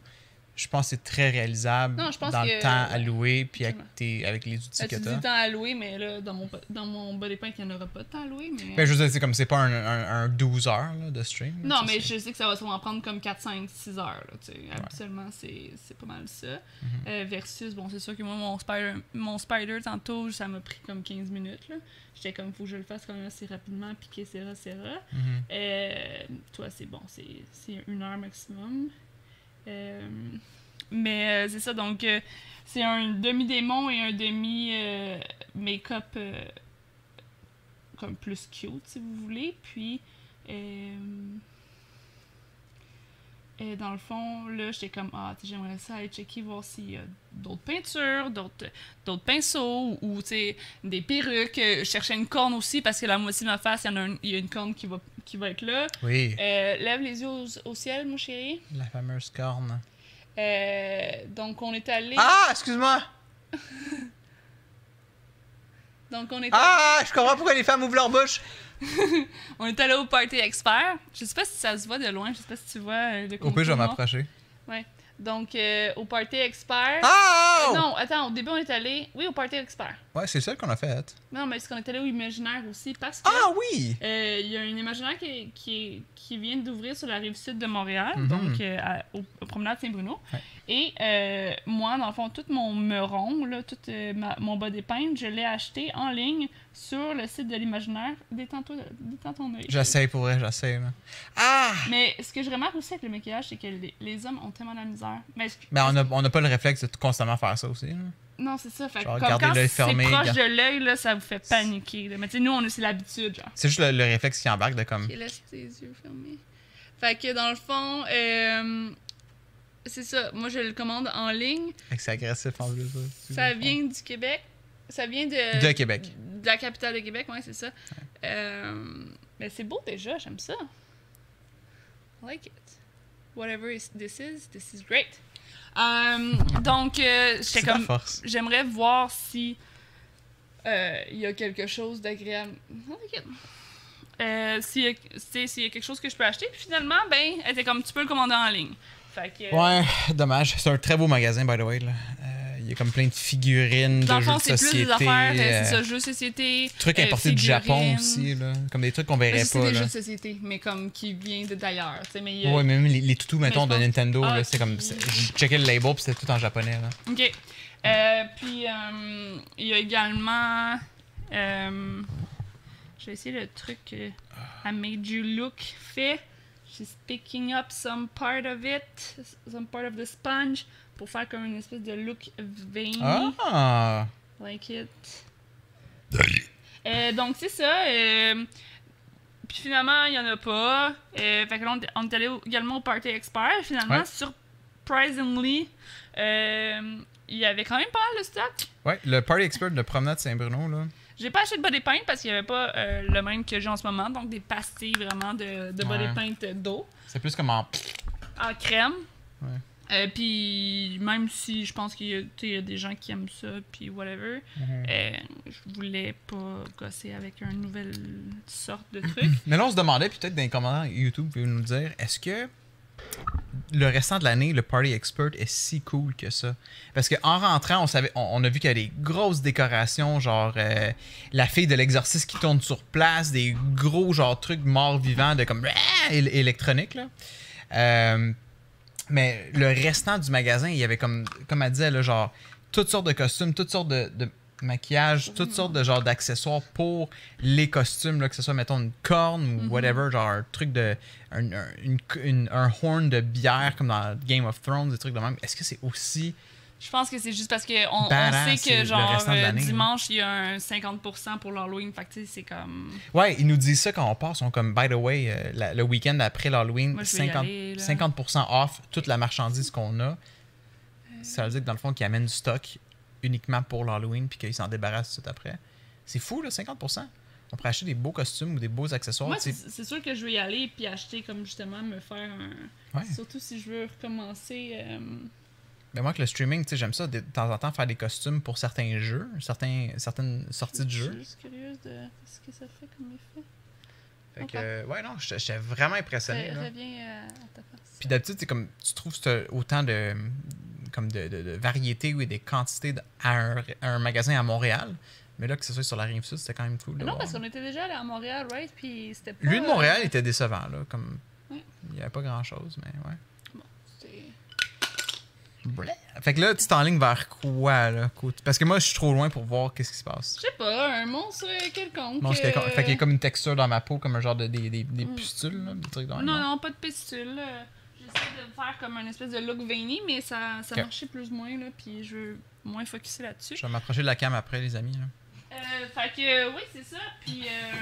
je pense que c'est très réalisable Non, je pense dans le que- temps alloué, puis avec, Absolument. tes, avec les outils Euh, que tu dis t'as. temps louer, mais là, dans mon, dans mon bas paint, il n'y en aura pas de temps louer. Mais... Ben, je veux dire, c'est comme, c'est pas un, un, un 12 heures là, de stream. là, non, mais c'est- je sais que ça va sûrement prendre comme 4, 5, 6 heures. Là. Habituellement, c'est c'est pas mal ça. Mhm. Euh, versus, bon, c'est sûr que moi, mon spider, mon spider tantôt, ça m'a pris comme 15 minutes. là. J'étais comme, faut que je le fasse quand même assez rapidement, piquer, serra, serra. Mhm. Euh, toi, c'est bon, c'est c'est une heure maximum. Euh, mais euh, c'est ça, donc euh, c'est un demi-démon et un demi-make-up comme plus cute, si vous voulez. Puis, euh, et dans le fond, là, j'étais comme, ah, j'aimerais ça aller checker, voir s'il y a d'autres peintures, d'autres pinceaux, ou, tu sais, des perruques. Euh, Je cherchais une corne aussi, parce que la moitié de ma face, il y, en a un- y a une corne qui va, qui va être là. Oui, Euh, lève les yeux au, au ciel, mon chéri. la fameuse corne. Euh, donc, on est allé... Ah, excuse-moi! Donc, on est, Ah, je comprends pourquoi les femmes ouvrent leur bouche. on est allé au Party Expert. Je sais pas si ça se voit de loin, je sais pas si tu vois euh, le Au pire, je vais m'approcher. Ouais. Donc, euh, au Party Expert... Ah! Euh, non, attends, au début, on est allé... Oui, au Party Expert. Ouais, c'est celle qu'on a faite. Non, mais est-ce qu'on est allé au Imaginaire aussi? Parce que... Ah oui! Euh, Il y a un imaginaire qui, qui, qui vient d'ouvrir sur la rive sud de Montréal, Mhm. donc à- au, au promenade Saint-Bruno. Ouais. Et moi, dans le fond, tout mon meuron, là, tout ma- mon bas d'épingle, je l'ai acheté en ligne sur le site de l'imaginaire. Détends-toi, détends ton œil. J'essaye pour vrai, j'essaye. là. Ah! Mais ce que je remarque aussi avec le maquillage, c'est que les, les hommes ont tellement de la misère. Mais Mais on a, on a pas le réflexe de tout constamment faire ça aussi. là. Non, c'est ça. Fait que Genre, comme quand c'est proche gar- de l'œil, là, ça vous fait paniquer. là. Mais tu sais, nous, on a c'est l'habitude, genre. C'est juste le, le réflexe qui embarque de comme. Ok, laisse tes yeux fermés. Fait que dans le fond, euh, c'est ça. Moi, je le commande en ligne. Fait que C'est agressif en plus. Ça vient du Québec. Ça vient de. De Québec. De la capitale de Québec, ouais, c'est ça. Euh, mais c'est beau déjà, j'aime ça. I like it. Whatever is- this is, this is great. Euh, donc, euh, j'étais comme. J'aimerais voir si il y a quelque chose d'agréable. I like it. Euh, s'il y, a- y quelque chose que je peux acheter. Puis finalement, ben, elle était comme tu peux le commander en ligne. Fait que. Ouais, dommage. C'est un très beau magasin, by the way. là. Euh, y a comme plein de figurines, Dans de jeux de c'est plus société. des affaires, euh, euh, c'est ça, jeux de société. trucs euh, importés du Japon aussi, là. Comme des trucs qu'on verrait c'est pas, des là. jeux de société, mais comme qui vient de d'ailleurs. Mais a- Ouais, même les, les toutous, mettons, de pense- Nintendo, Ah, là, c'est comme. c'est- J'ai checké le label, puis c'était tout en japonais, là. Ok. Euh, puis, euh, il y a également. euh, je vais essayer le truc que I Made You Look fait. She's picking up some part of it, some part of the sponge, pour faire comme une espèce de look veiny. Ah! Like it. Euh, donc, c'est ça. euh, puis finalement, il n'y en a pas. Euh, fait que là, on, est- on est allé également au Party Expert. Finalement, Ouais. surprisingly, euh, il y avait quand même pas mal de stock. Ouais, le Party Expert de Promenade Saint-Bruno, là. J'ai pas acheté de body paint parce qu'il n'y avait pas euh, le même que j'ai en ce moment. Donc, des pastilles vraiment de, de body Ouais. paint d'eau C'est plus comme en. en crème. Ouais. Euh, puis même si je pense qu'il y, a- y des gens qui aiment ça, puis whatever, Mhm. euh, je voulais pas gosser avec une nouvelle sorte de truc. Mais là, on se demandait, puis peut-être dans les commentaires YouTube, vous nous dire, est-ce que le restant de l'année, le Party Expert est si cool que ça? Parce qu'en rentrant, on, savait, on, on a vu qu'il y a des grosses décorations, genre euh, la fille de l'exorciste qui tourne sur place, des gros genre trucs morts vivants de comme ah, él- électronique, là. Mais le restant du magasin, il y avait comme, comme elle disait, là, genre toutes sortes de costumes, toutes sortes de, de maquillage, toutes sortes de genre d'accessoires pour les costumes, là, que ce soit, mettons, une corne ou whatever, genre un truc de. Un, un- une- une- un horn de bière comme dans Game of Thrones, des trucs de même. Est-ce que c'est aussi. Je pense que c'est juste parce qu'on on sait que genre euh, dimanche il y a un 50% pour l'Halloween. Fait que tu sais, c'est comme. Ouais, ils nous disent ça quand on passe. Ils sont comme, by the way, euh, la- le week-end après l'Halloween, Moi, je vais y 50, aller, là. 50% off toute la marchandise qu'on a. Ça veut dire que dans le fond, qu'ils amènent du stock uniquement pour l'Halloween puis qu'ils s'en débarrassent tout après. C'est fou, là, 50%. On pourrait acheter des beaux costumes ou des beaux accessoires. Moi, c'est sûr que je vais y aller puis acheter comme justement me faire un. Ouais. Surtout si je veux recommencer. Euh, Mais moi, que le streaming, tu sais, j'aime ça de, de temps en temps faire des costumes pour certains jeux, certains, certaines sorties de Je suis jeux. juste curieuse de ce que ça fait comme effet. Fait que, euh, ouais, non, j'étais vraiment impressionné. Reviens euh, à ta face. Puis d'habitude, c'est comme tu trouves autant de comme de, de, de variété ou des quantités à, un, à un magasin à Montréal. Mais là, que ce soit sur la rive sud, c'était quand même cool. non, parce qu'on était déjà allé à Montréal, right? Puis c'était pas. Lui de Montréal euh, était décevant, là. Comme il n'y avait pas grand chose, mais ouais. Fait que là, tu t'enlignes vers quoi, là? Parce que moi, je suis trop loin pour voir qu'est-ce qui se passe. Je sais pas, un monstre quelconque. Euh, Fait qu'il y a comme une texture dans ma peau, comme un genre de des, des, des Mm. pustules, là, des trucs dans Non, non, pas de pistule. euh, J'essaie de faire comme un espèce de look veiny, mais ça, ça marchait plus ou moins, là, puis je veux moins focuser là-dessus. Je vais m'approcher de la cam après, les amis. Là. Fait que, euh, oui, c'est ça. Puis, euh,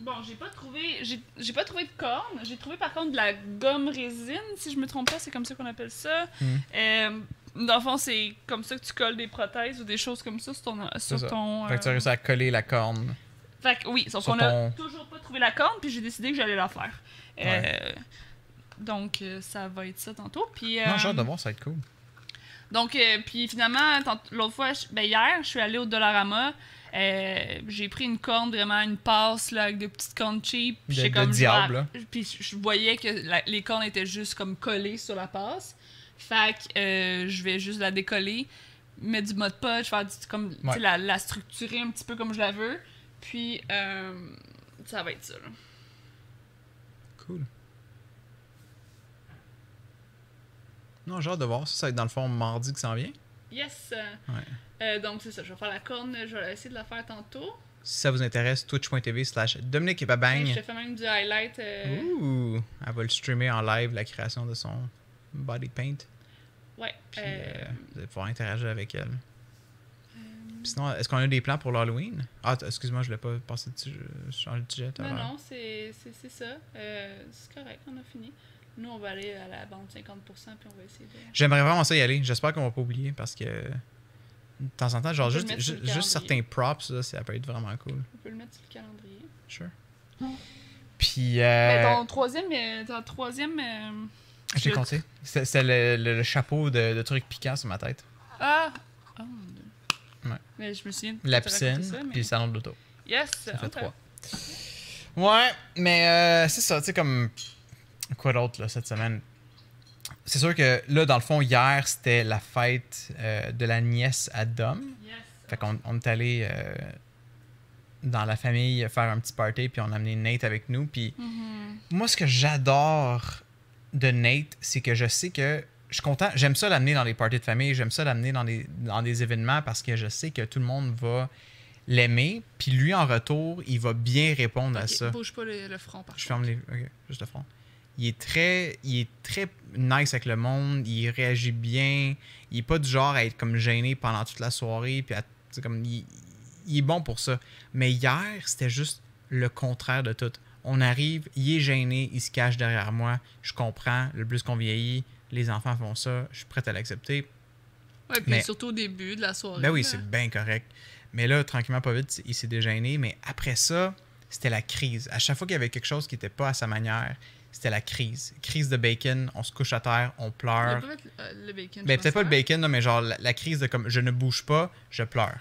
bon, j'ai pas trouvé j'ai j'ai pas trouvé de corne. J'ai trouvé par contre de la gomme résine, si je me trompe pas, c'est comme ça qu'on appelle ça. Euh, dans le fond, c'est comme ça que tu colles des prothèses ou des choses comme ça sur ton. Sur ça. ton Fait que tu as réussi à coller la corne. Fait que oui, sauf qu'on a ton- toujours pas trouvé la corne, puis j'ai décidé que j'allais la faire. Euh, Ouais. donc, ça va être ça tantôt. Puis, Non, j'ai hâte de voir, ça va être cool. donc, euh, puis finalement, l'autre fois, ben hier, je suis allée au Dollarama. Euh, j'ai pris une corne, vraiment une passe là, avec des petites cornes cheap. De- J'étais de comme, diable, genre, Puis je voyais que la- les cornes étaient juste comme collées sur la passe. Fait que euh, je vais juste la décoller, mettre du mode podge, faire du, comme, Ouais. la, la structurer un petit peu comme je la veux. Puis euh, ça va être ça. là. Cool. Non, j'ai hâte de voir. Ça, ça va être dans le fond mardi qui s'en vient. Yes! Ouais. Euh, donc c'est ça, je vais faire la corne, je vais essayer de la faire tantôt. Si ça vous intéresse, twitch.tv slash Dominique et Je Babang. te fais même du highlight. euh, Ouh! Elle va le streamer en live, la création de son body paint. ouais. Puis euh, euh, vous allez pouvoir interagir avec elle. Puis sinon, est-ce qu'on a des plans pour l'Halloween? Ah, excuse-moi, je voulais pas passer dessus. Je je change de sujet. Non, non, c'est ça. Euh, c'est correct, on a fini. Nous, on va aller à la bande 50%, puis on va essayer de. J'aimerais vraiment ça y aller. J'espère qu'on va pas oublier parce que de temps en temps, genre juste, juste certains props, là, ça peut être vraiment cool. On peut le mettre sur le calendrier. Sure. Mm. Puis, Mais euh, ton troisième. euh, ton troisième euh, j'ai compté. C'était c'était le, le- le chapeau de, de trucs piquants sur ma tête. Ah! Oh mon dieu. Ouais. Mais je me souviens. de La piscine, ça, mais- puis le salon de l'auto. Yes! Ça fait trois. Ouais, mais euh, c'est ça, tu sais, comme. Quoi d'autre, là, cette semaine? C'est sûr que là, dans le fond, hier, c'était la fête euh, de la nièce à Dom. Yes. Fait qu'on on est allé euh, dans la famille faire un petit party, puis on a amené Nate avec nous. Puis Mhm. moi, ce que j'adore de Nate, c'est que je sais que je suis content. J'aime ça l'amener dans les parties de famille, j'aime ça l'amener dans des, dans des événements parce que je sais que tout le monde va l'aimer. Puis lui, en retour, il va bien répondre à ça. Bouge pas le, le front, par Je contre. ferme les. Ok, juste le front. Il est très. Il est très nice avec le monde. Il réagit bien. Il est pas du genre à être comme gêné pendant toute la soirée. Puis à- comme. Il, il est bon pour ça. Mais hier, c'était juste le contraire de tout. On arrive, il est gêné, il se cache derrière moi. Je comprends. Le plus qu'on vieillit, les enfants font ça. Je suis prêt à l'accepter. Ouais, puis Mais- surtout au début de la soirée. Ben oui, c'est bien correct. Mais là, tranquillement, pas vite, il s'est dégêné. Mais après ça, c'était la crise. À chaque fois qu'il y avait quelque chose qui n'était pas à sa manière, c'était la crise. Crise de bacon, on se couche à terre, on pleure. pas fait euh, le bacon. Ben, je peut-être pas le bacon, là, mais genre la, la crise de comme je ne bouge pas, je pleure.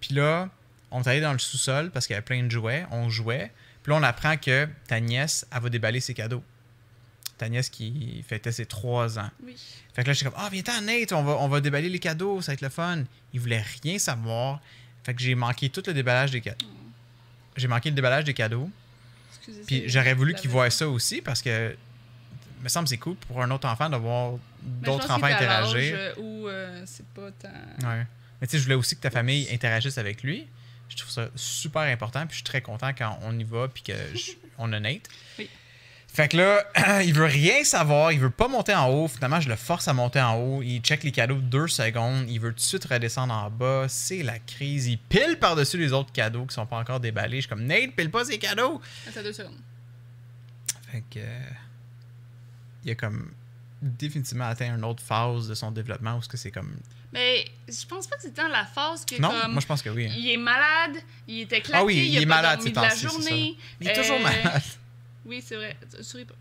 Puis là, on est allé dans le sous-sol parce qu'il y avait plein de jouets, on jouait. Puis là, on apprend que ta nièce, elle va déballer ses cadeaux. Ta nièce qui fêtait ses trois ans. Oui. Fait que là, j'étais comme, ah, viens-t'en, Nate, on va, on va déballer les cadeaux, ça va être le fun. Il voulait rien savoir. Fait que j'ai manqué tout le déballage des cadeaux. J'ai manqué le déballage des cadeaux. Excusez, Puis j'aurais voulu la qu'il vaisselle. voie ça aussi parce que, me semble c'est cool pour un autre enfant de voir je d'autres enfants interagir. euh, Où euh, c'est pas tant. Ouais. Mais tu sais, je voulais aussi que ta famille interagisse avec lui. Je trouve ça super important. Puis je suis très content quand on y va puis que je- on a Nate. Oui. Fait que là, il veut rien savoir. Il veut pas monter en haut. Finalement, je le force à monter en haut. Il check les cadeaux deux secondes. Il veut tout de suite redescendre en bas. C'est la crise. Il pile par-dessus les autres cadeaux qui sont pas encore déballés. Je suis comme Nate, pile pas ces cadeaux. Attends deux secondes. Fait que. euh, il a comme définitivement atteint une autre phase de son développement où ce que c'est comme. Mais je pense pas que c'est tant la phase que Non, comme. moi je pense que oui. Il est malade, il était claqué, Ah oui, il est malade de la journée. Il est toujours Euh, malade. Oui, c'est vrai. Souris pas.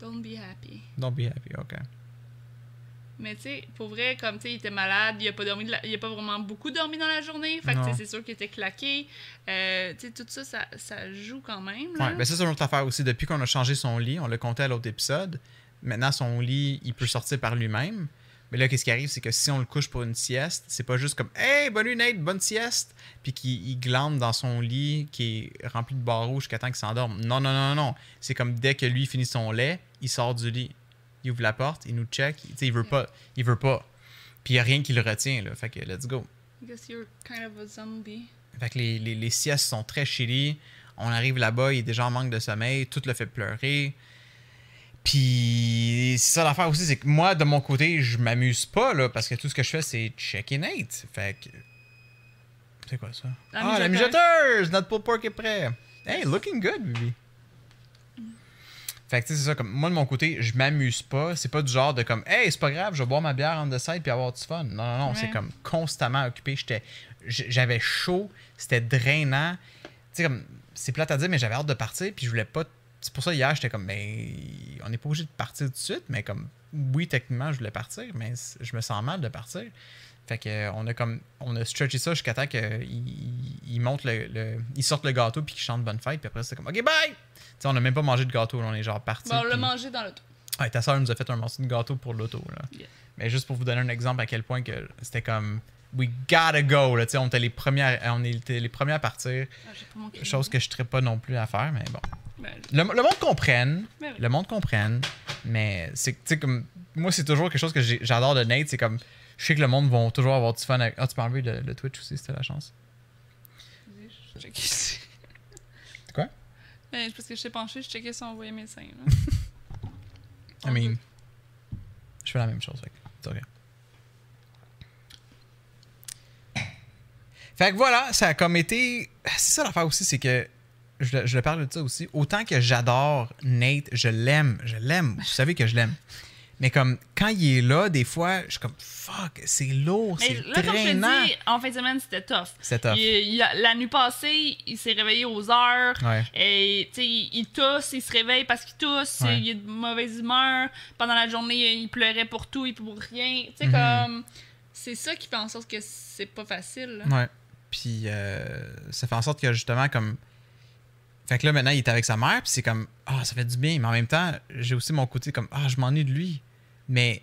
Don't be happy. Don't be happy, ok. Mais tu sais, pour vrai, comme tu sais, il était malade, il a pas dormi, la- il a pas vraiment beaucoup dormi dans la journée. Fait que c'est sûr qu'il était claqué. Euh, tu sais, tout ça, ça, ça joue quand même. Là. Ouais, ben ça, c'est une autre affaire aussi. Depuis qu'on a changé son lit, on l'a compté à l'autre épisode. Maintenant, son lit, il peut sortir par lui-même. Mais là, qu'est-ce qui arrive, c'est que si on le couche pour une sieste, c'est pas juste comme Hey, bonne nuit, Nate, bonne sieste. Puis qu'il il glande dans son lit qui est rempli de barreaux jusqu'à temps qu'il s'endorme. Non, non, non, non. C'est comme dès que lui finit son lait, il sort du lit. Il ouvre la porte, il nous check. Tu sais, il veut pas. Il veut pas. Puis il y a rien qui le retient, là. Fait que let's go. I guess you're kind of a zombie. Fait que les, les, les siestes sont très chilly. On arrive là-bas, il est déjà en manque de sommeil, tout le fait pleurer. Puis c'est ça l'affaire aussi, c'est que moi, de mon côté, je m'amuse pas, là, parce que tout ce que je fais, c'est checker Nate. Fait que. C'est quoi ça? La ah, la mijoteuse. Notre pulled pork est prêt. Hey, looking good, baby. Fait que tu sais, c'est ça, comme moi de mon côté, je m'amuse pas. C'est pas du genre de comme, hey, c'est pas grave, je vais boire ma bière on the side puis avoir du fun. Non, non, non, c'est comme constamment occupé. J'étais, j'avais chaud, c'était drainant. Tu sais, comme, c'est plate à dire, mais j'avais hâte de partir puis je voulais pas. C'est pour ça hier, j'étais comme, mais on n'est pas obligé de partir tout de suite, mais comme, oui, techniquement, je voulais partir, mais je me sens mal de partir. Fait que euh, on a comme on a stretché ça jusqu'à temps qu'ils ils montent le, le- ils sortent le gâteau puis qu'ils chantent bonne fête puis après c'est comme OK bye. Tu sais, on a même pas mangé de gâteau, là, on est genre parti. Bon, on l'a mangé dans l'auto. Ouais, ta soeur nous a fait un morceau de gâteau pour l'auto là. Yeah. Mais juste pour vous donner un exemple à quel point que c'était comme we gotta go là, tu sais, on était les premières on était les premiers à partir, Ah, chose que je serais pas non plus à faire mais bon. Ben, Le, le monde comprenne, Ben oui. le monde comprenne, mais c'est tu sais comme moi c'est toujours quelque chose que j'adore de Nate, c'est comme je sais que le monde va toujours avoir du fun avec. Ah, tu peux enlever le, le Twitch aussi, c'était la chance. je checkais ici. Quoi? Ben, c'est parce que je t'ai penché, je checkais si on voyait mes seins. I mean, je fais la même chose. Fait que c'est Fait que voilà, ça a comme été. C'est ça l'affaire aussi, c'est que. Je, le- je le parle de ça aussi. Autant que j'adore Nate, je l'aime, je l'aime. Vous savez que je l'aime. Mais comme, quand il est là, des fois, je suis comme, fuck, c'est lourd, c'est là, comme je drainant. te dis, en fin de semaine, c'était tough. C'est tough. Il- il la nuit passée, il s'est réveillé aux heures. Ouais. Et tu sais, il, il tousse, il se réveille parce qu'il tousse, Ouais. il est de mauvaise humeur. Pendant la journée, il pleurait pour tout et pour rien. Tu sais, Mhm. comme. C'est ça qui fait en sorte que c'est pas facile. là. Ouais. Puis euh, ça fait en sorte que justement, comme. Fait que là, maintenant, il est avec sa mère, puis c'est comme, ah, ça fait du bien. Mais en même temps, j'ai aussi mon côté comme, ah, je m'ennuie de lui. Mais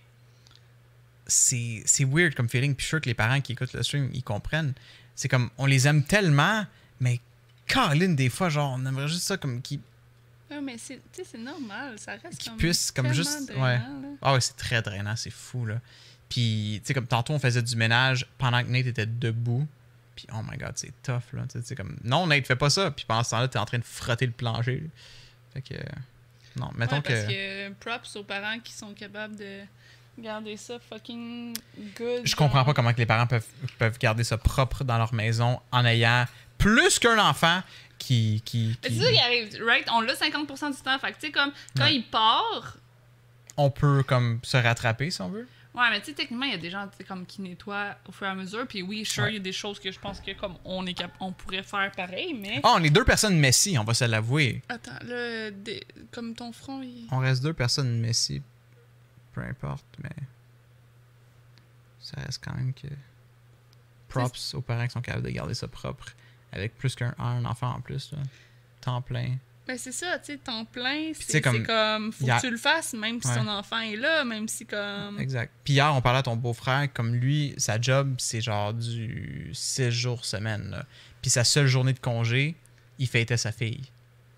c'est weird comme feeling. Puis je suis sûr que les parents qui écoutent le stream, ils comprennent. C'est comme, on les aime tellement, mais Caroline, des fois, genre, on aimerait juste ça comme qu'ils Ouais, mais c'est tu sais, c'est normal, ça reste Qu'ils comme puissent comme juste- drainant, ouais. là. Ah ouais, c'est très drainant, c'est fou, là. Puis, tu sais, comme tantôt, on faisait du ménage pendant que Nate était debout. Puis, oh my god, c'est tough, là. Tu sais, comme, non, Nate, fais pas ça. Puis pendant ce temps-là, t'es en train de frotter le plancher. Fait que, non, mettons Ouais, parce que... que props aux parents qui sont capables de garder ça fucking good. Je comprends pas comment que les parents peuvent, peuvent garder ça propre dans leur maison en ayant plus qu'un enfant qui. qui, qui- C'est ça qui arrive, right? On l'a 50% du temps. Fait que, tu sais, comme, quand Ouais. il part, On peut, comme, se rattraper, si on veut. Ouais, mais tu sais, techniquement, il y a des gens, comme, qui nettoient au fur et à mesure. Puis oui, sure, il Ouais. y a des choses que je pense que, comme, on, est cap- on pourrait faire pareil, mais. Ah, on est deux personnes Messi, on va se l'avouer. Attends, là, des- comme ton front, il. On reste deux personnes Messi. Peu importe, mais. Ça reste quand même que. Props aux parents qui sont capables de garder ça propre. Avec plus qu'un un enfant en plus, là. Temps plein. Ben, c'est ça, tu sais, temps plein, c'est comme. Faut que tu le fasses, même si Ouais. ton enfant est là, même si, comme. Exact. Puis hier, on parlait à ton beau-frère, comme lui, sa job, c'est genre du 6 jours semaine. là. Puis sa seule journée de congé, il fêtait sa fille.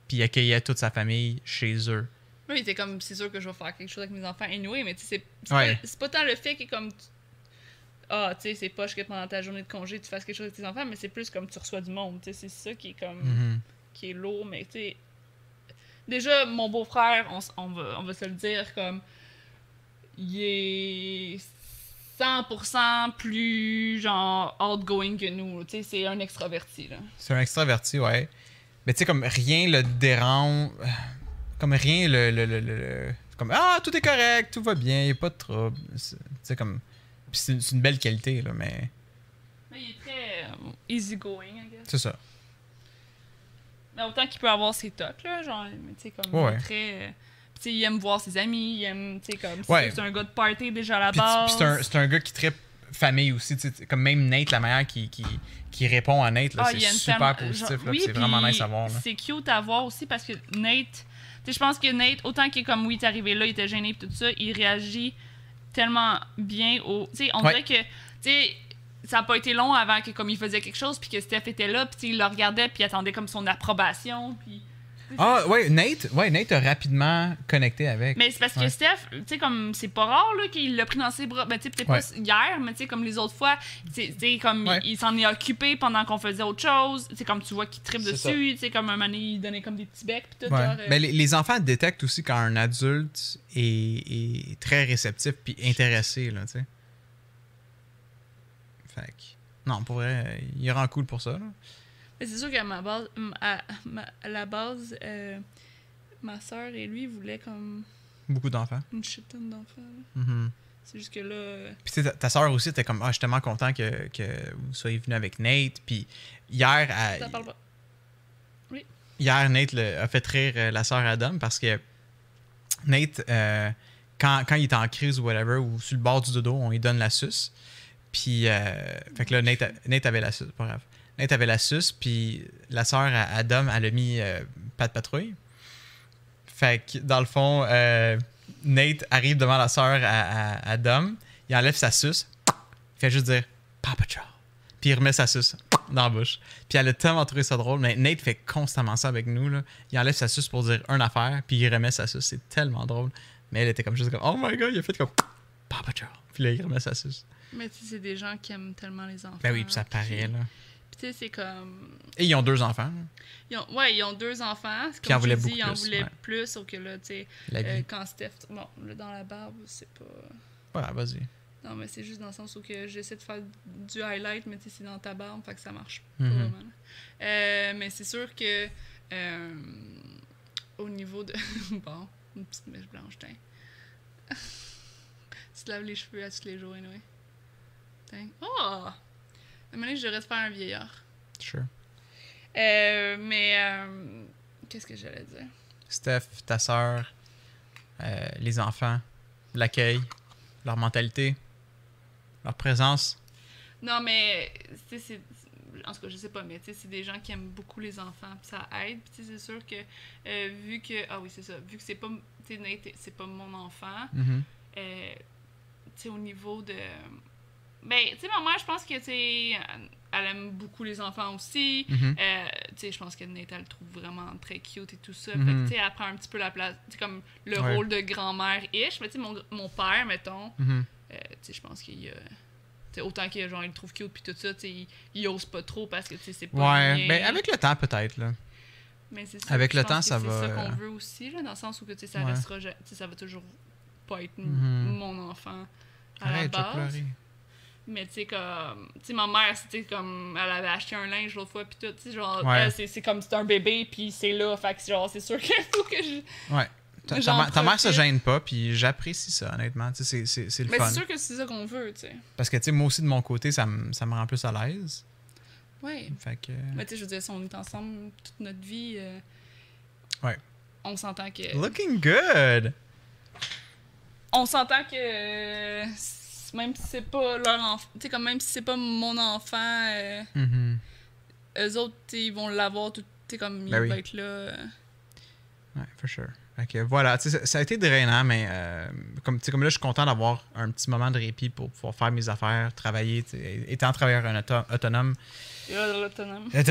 Puis il accueillait toute sa famille chez eux. Oui, il était comme, c'est sûr que je vais faire quelque chose avec mes enfants anyway, mais tu sais, c'est- Ouais. pas, tant le fait que comme. Ah, tu sais, c'est poche que pendant ta journée de congé, tu fasses quelque chose avec tes enfants, mais c'est plus comme tu reçois du monde, tu sais, c'est ça qui est comme. Mhm. qui est lourd, mais tu sais. Déjà, mon beau-frère, on, on va, on va se le dire, comme. Il est 100% plus, genre, outgoing que nous. Tu sais, c'est un extraverti, là. C'est un extraverti, ouais. Mais tu sais, comme rien le dérange. Comme rien le. le, le- le- le- comme Ah, tout est correct, tout va bien, il a pas de trouble. C'est- Tu sais, comme. C'est une belle qualité, là, mais. Mais il est très euh, easygoing, I guess. C'est ça. Mais autant qu'il peut avoir ses tocs, là, genre, tu sais, comme, Ouais, très... euh, il aime voir ses amis, il aime, tu sais, comme, c'est- Ouais. c'est un gars de party déjà à la base. c'est un, un gars qui tripe famille aussi. Comme même Nate, la manière qui, qui, qui répond à Nate, là, Ah, c'est super positif. genre, là, oui, c'est vraiment nice à voir. C'est cute à voir aussi parce que Nate, tu sais, je pense que Nate, autant qu'il est comme oui, est arrivé là, il était gêné et tout ça, il réagit tellement bien au. Tu sais, on Ouais. dirait que, tu sais, ça n'a pas été long avant que comme il faisait quelque chose puis que Steph était là puis il le regardait puis il attendait comme son approbation puis. Ah, ouais, Nate, ouais, Nate a rapidement connecté avec. Mais c'est parce que Ouais. Steph, tu sais, comme c'est pas rare là, qu'il l'a pris dans ses bras. Ben, tu sais, peut-être Ouais. pas hier, mais tu sais, comme les autres fois, tu sais- comme Ouais. il, il s'en est occupé pendant qu'on faisait autre chose. Tu sais, comme tu vois qu'il tripe dessus, tu sais, comme un moment donné, il donnait comme des petits becs, pis tout. Genre, euh, Mais les, les enfants détectent aussi quand un adulte est, est très réceptif puis intéressé, là, tu sais. Fait que, non, pour vrai, il rend cool pour ça, là. mais c'est sûr qu'à ma base, m- à, la base, euh, ma soeur et lui voulaient comme Beaucoup d'enfants. une shit tonne d'enfants. Mhm. C'est juste que là. euh, Puis ta, ta soeur aussi était comme, ah, je suis tellement content que, que vous soyez venu avec Nate. Puis hier, elle- pas. hier Nate le- a fait rire euh, la soeur Adam parce que Nate, euh, quand, quand il est en crise ou whatever, ou sur le bord du dodo, on lui donne la suce. Puis, euh, fait que là, Nate, Nate avait la suce, pas grave. Nate avait la suce, puis la sœur à Adam, elle a mis euh, pas de patrouille. Fait que, dans le fond, euh, Nate arrive devant la sœur à, Adam, il enlève sa suce, il fait juste dire Papa Patrol. Puis il remet sa suce dans la bouche. Puis elle a tellement trouvé ça drôle. Mais Nate fait constamment ça avec nous. Là. Il enlève sa suce pour dire une affaire, puis il remet sa suce. C'est tellement drôle. Mais elle était comme juste comme Oh my god, il a fait comme Papa Patrol. Puis là, il remet sa suce. Mais tu sais, c'est des gens qui aiment tellement les enfants. Ben oui, puis ça paraît, là. Puis tu sais, c'est comme. Et ils ont deux enfants. là. Ils ont, ouais, ils ont deux enfants. Puis ils en Comme voulaient beaucoup ils en voulaient ouais. plus. Au que là, tu sais, euh, quand Steph. Bon, là, dans la barbe, c'est pas. Voilà, vas-y. Non, mais c'est juste dans le sens où que j'essaie de faire du highlight, mais tu sais, c'est dans ta barbe, fait que ça marche pas Mhm. vraiment. Euh, mais c'est sûr que euh, au niveau de. bon, une petite mèche blanche, tiens. tu te laves les cheveux à tous les jours, anyway. Oh! À un moment donné, je devrais te faire un vieillard. Sure. Euh, mais. euh, Qu'est-ce que j'allais dire? Steph, ta sœur, euh, les enfants, l'accueil, leur mentalité, leur présence. Non, mais, c'est. En tout cas, je sais pas, mais tu sais, c'est des gens qui aiment beaucoup les enfants, puis ça aide. Puis c'est sûr que, euh, vu que. Ah oui, c'est ça. Vu que c'est pas. Tu sais, Nate, c'est pas mon enfant, euh, tu sais, au niveau de. Ben, tu sais, ma mère, je pense que, tu elle aime beaucoup les enfants aussi. Mhm. Euh, tu sais, je pense que elle le trouve vraiment très cute et tout ça. Fait Mhm. que, tu sais, elle prend un petit peu la place. Tu sais, comme le Ouais. rôle de grand-mère-ish. Mais, tu sais, mon, mon père, mettons, Mhm. euh, tu sais, je pense qu'il y a. tu sais, autant qu'il genre, il le trouve cute puis tout ça, tu sais, il, il ose pas trop parce que, tu sais, c'est pas. Ouais, bien. ben avec le temps peut-être là. Mais c'est ça, avec le temps, ça c'est va, ça qu'on euh, veut aussi, là, dans le sens où, que, tu sais, ça Ouais. restera. ça va toujours pas être Mhm. mon enfant à Arrête, la base. Mais tu sais, comme. Tu sais, ma mère, c'était comme. Elle avait acheté un linge l'autre fois, puis tout. Tu sais, genre, Ouais. c'est comme c'est un bébé, puis c'est là. Fait que, genre, c'est sûr qu'il faut que je. Ouais. Ta, ta ta mère se gêne pas, puis j'apprécie ça, honnêtement. Tu sais, c'est- c'est c'est le Mais fun. c'est sûr que c'est ça qu'on veut, tu sais. Parce que, tu sais, moi aussi, de mon côté, ça me ça me rend plus à l'aise. Ouais. Fait que. Mais tu sais, je veux dire, si on est ensemble toute notre vie, euh, Ouais. on s'entend que. Looking good! On s'entend que. Même si c'est pas leur enfant. Tu sais, même si c'est pas mon enfant, euh, Mhm. eux autres, ils vont l'avoir tout. Tu sais, comme il Ben oui. va être là. euh. Ouais, for sure. Que voilà, ça, ça a été drainant, mais euh, comme, comme là, je suis content d'avoir un petit moment de répit pour pouvoir faire mes affaires, travailler, étant travailleur auto- autonome. L'autonome. Euh,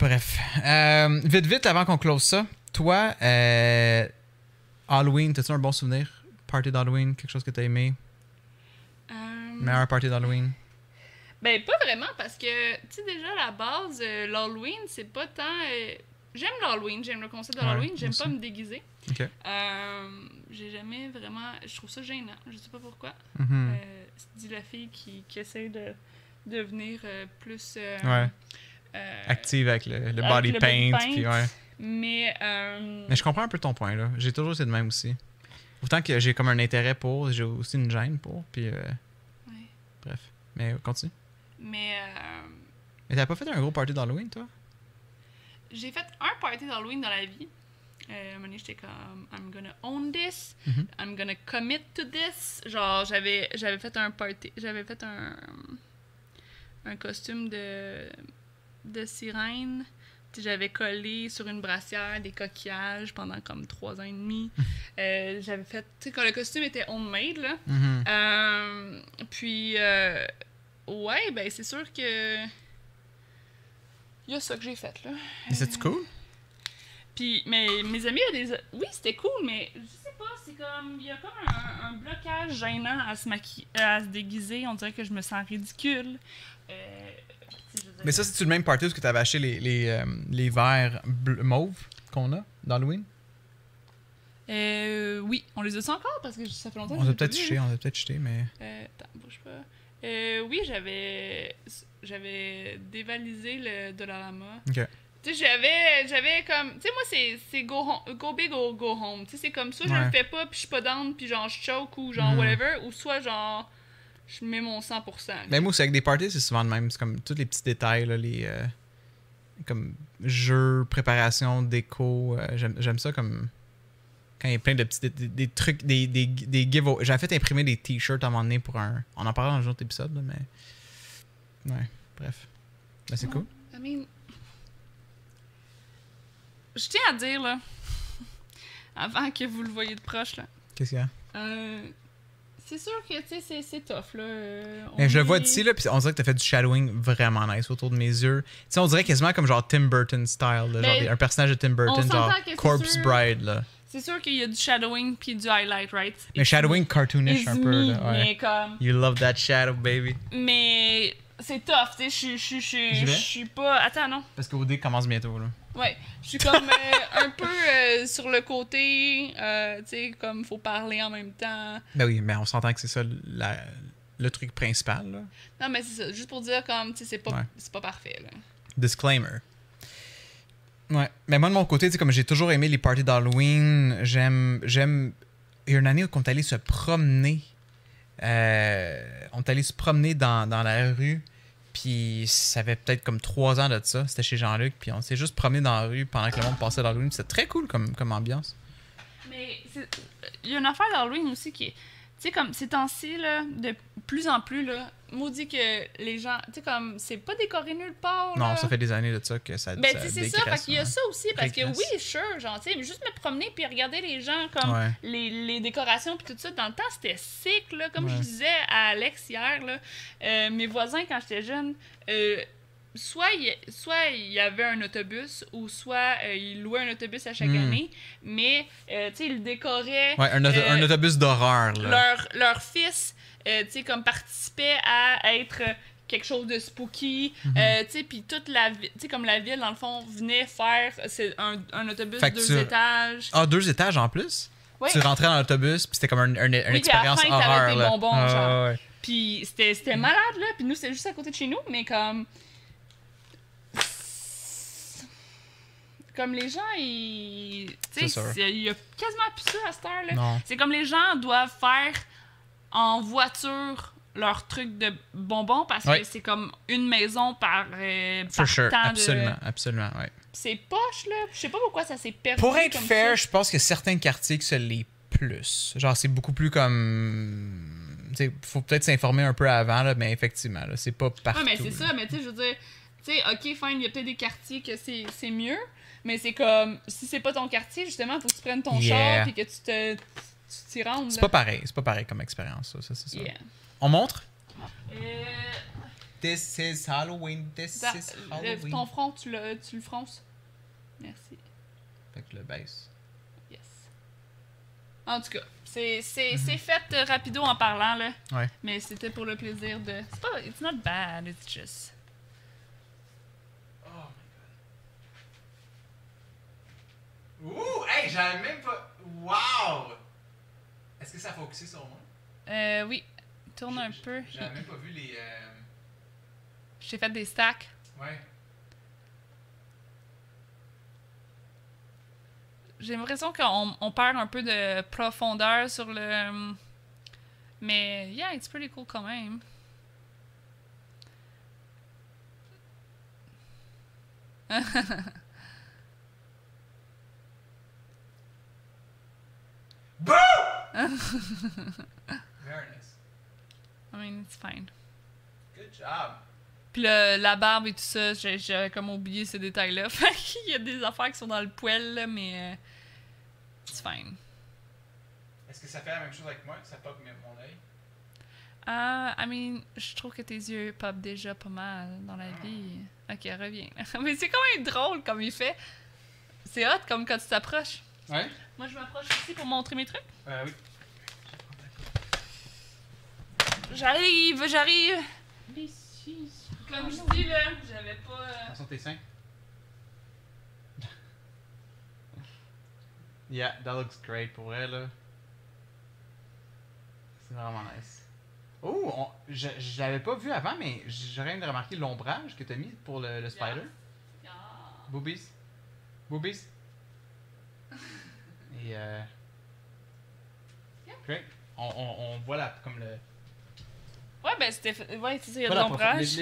Bref. Euh, vite, vite, avant qu'on close ça, toi, euh, Halloween, t'as-tu un bon souvenir? Party d'Halloween, quelque chose que t'as aimé? Meilleur party d'Halloween? Ben, pas vraiment, parce que, tu sais, déjà, à la base, euh, l'Halloween, c'est pas tant. euh, J'aime l'Halloween, j'aime le concept de Ouais, l'Halloween, moi j'aime pas me déguiser. Ok. Euh, J'ai jamais vraiment. Je trouve ça gênant, je sais pas pourquoi. Mhm. Euh, dit la fille qui, qui essaie de devenir plus. Ouais. Active avec le, le body paint. puis ouais. Mais. Mais je comprends un peu ton point, là. J'ai toujours été de même aussi. Autant que j'ai comme un intérêt pour, j'ai aussi une gêne pour, puis ouais. Bref. Mais continue. Mais. euh, Mais t'as pas fait un gros party d'Halloween, toi? J'ai fait un party d'Halloween dans la vie. Euh, à un moment donné, j'étais comme I'm gonna own this, Mhm. I'm gonna commit to this. Genre, j'avais, j'avais fait un party, j'avais fait un, un costume de, de sirène. J'avais collé sur une brassière des coquillages pendant comme trois ans et demi. Euh, j'avais fait, tu sais, quand le costume était homemade, là. Mhm. Euh, puis, euh, ouais, ben c'est sûr que. Il y a ça que j'ai fait, là. Mais c'est-tu cool? Puis, mais mes amis, il y a des. Oui, c'était cool, mais je sais pas, c'est comme. Il y a comme un, un blocage gênant à se, maquiller, à se déguiser. On dirait que je me sens ridicule. Euh, tu sais, je veux dire- Mais ça, c'est-tu le même party où tu avais acheté les, les, euh, les verres bleu- mauves qu'on a d'Halloween? Euh, oui, on les a encore? Parce que ça fait longtemps que On je a les pas peut-être vus, jeté, on a peut-être jeté, mais. Euh, attends, bouge pas. Euh, oui, j'avais. J'avais dévalisé le Dollarama. Ok. Tu sais, j'avais, j'avais comme. Tu sais, moi, c'est, c'est go, home- go big or go home. Tu sais, c'est comme soit je Ouais. le fais pas, puis je suis pas down, puis genre je choke ou genre Mhm. whatever, ou soit genre je mets mon 100%. Mais moi, c'est avec des parties, c'est souvent de même. C'est comme tous les petits détails, là, les. euh, comme jeux, préparation, déco. euh, j'aime, ça comme. Quand il y a plein de petits. des, des trucs, des, des, des giveaways. J'avais fait imprimer des t-shirts à un moment donné pour un. On en parlera dans un autre épisode, là, mais. Ouais, bref. Ben, c'est cool. I mean, je tiens à dire, là, avant que vous le voyez de proche, là, Qu'est-ce qu'il y a? euh, c'est sûr que, tu sais, c'est, tough, là. euh, Mais je le vois d'ici, là, puis on dirait que t'as fait du shadowing vraiment nice autour de mes yeux. Tu sais, on dirait quasiment comme genre Tim Burton style, là, genre des- un personnage de Tim Burton, genre Corpse sûr- Bride, là. C'est sûr qu'il y a du shadowing puis du highlight, right? Mais shadowing cartoonish un peu, là. Ouais. mais comme... You love that shadow, baby. Mais c'est tough, tu sais, je suis- pas... Attends, non. Parce que OD commence bientôt, là. Ouais, je suis comme euh, un peu euh, sur le côté, euh, tu sais, comme faut parler en même temps. Ben oui, mais on s'entend que c'est ça la, le truc principal. Là. Non, mais c'est ça. Juste pour dire, comme, tu sais, c'est pas, Ouais. c'est pas parfait, là. Disclaimer. Ouais. Mais moi, de mon côté, tu sais, comme j'ai toujours aimé les parties d'Halloween, j'aime. j'aime... Il y a une année où on est allé se promener. Euh, on est allé se promener dans, dans la rue. Puis ça fait peut-être comme trois ans de ça. C'était chez Jean-Luc. Puis on s'est juste promené dans la rue pendant que le monde passait d'Halloween. C'était très cool comme, ambiance. Mais il y a une affaire d'Halloween aussi qui est. Tu sais, comme ces temps-ci, là, de plus en plus, là, maudit que les gens. Tu sais, comme, c'est pas décoré nulle part. Non, ça fait des années de ça que ça. Ben, tu sais, c'est ça. Fait qu'il y a ça aussi. Parce que oui, sure, genre, tu sais, mais juste me promener puis regarder les gens, comme Ouais. les, les décorations puis tout ça. Dans le temps, c'était sick, là. Comme je disais à Alex hier, là, euh, mes voisins, quand j'étais jeune, euh, soit il soit il y avait un autobus ou soit euh, ils louaient un autobus à chaque Hmm. année, mais, euh, tu sais, ils décoraient. Ouais, un, auto- Euh, un autobus d'horreur, là. leur, leur fils, euh, tu sais, comme participait à être quelque chose de spooky, euh, tu sais, puis toute la ville, tu sais, comme la ville, dans le fond, venait faire un, un autobus Fait deux tu- étages. Ah, deux étages en plus? Tu rentrais dans l'autobus, puis c'était comme un, un- une expérience horreur. là. bonbons, Ah, genre. ouais. Puis c'était malade, là, puis nous, c'était juste à côté de chez nous, mais comme... Comme les gens, ils... Tu sais, il y a quasiment plus ça à cette heure, là. Non. C'est comme les gens doivent faire en voiture leur truc de bonbons parce que c'est comme une maison par, euh, For par sure. temps Absolument, de... absolument, ouais. C'est poche, là. Je sais pas pourquoi ça s'est perdu Pour être comme fair, je pense que certains quartiers que ça l'est plus. Genre, c'est beaucoup plus comme. Tu sais, faut peut-être s'informer un peu avant, là, mais effectivement, là, c'est pas partout. Ouais, mais c'est ça. Mais tu sais, je veux dire... Tu sais, OK, fine, il y a peut-être des quartiers que c'est c'est mieux, mais c'est comme... Si c'est pas ton quartier, justement, faut que tu prennes ton Yeah. char et que tu te... Tu t'y rendes, C'est pas pareil, c'est pas pareil comme expérience, ça, ça, c'est ça. Yeah. On montre? Euh, This is Halloween, this is le- Halloween. ton front, tu le, tu le fronces. Merci. Fait que le baisse. Yes. En tout cas, c'est c'est- c'est fait euh, rapido en parlant, là. Ouais. Mais c'était pour le plaisir de. C'est pas. It's not bad, it's just. Oh my god. Ouh, hey, j'avais même pas. Wow! Est-ce que ça a focusé sur moi? Euh, oui. Tourne un peu. J'avais même pas vu les. euh, J'ai fait des stacks. Ouais. J'ai l'impression qu'on on perd un peu de profondeur sur le. Mais, yeah, it's pretty cool quand même. Boo! Very nice. I mean, it's fine. Good job. Puis le- la barbe et tout ça, j'ai- j'avais comme oublié ces détails-là. Fait qu'il y a des affaires qui sont dans le poêle, là, mais. euh, it's fine. Est-ce que ça fait la même chose avec moi, que ça pop mon œil? Ah, I mean, je trouve que tes yeux pop déjà pas mal dans la vie. Ok, reviens. Mais c'est quand même drôle comme il fait. C'est hot comme quand tu t'approches. Ouais? Moi, je m'approche ici pour montrer mes trucs. Euh, oui. J'arrive, j'arrive. Comme je dis, là, j'avais pas. euh, Attention tes seins. yeah, that looks great pour elle, là. C'est vraiment nice. Oh, on- je, je l'avais pas vu avant, mais j'aurais aimé remarquer l'ombrage que t'as mis pour le, le spider. Boobies. Boobies. Et euh... On, on, on voit la, comme le... Ouais, ben c'était. Ouais, c'est ça, il y a de l'ombrage.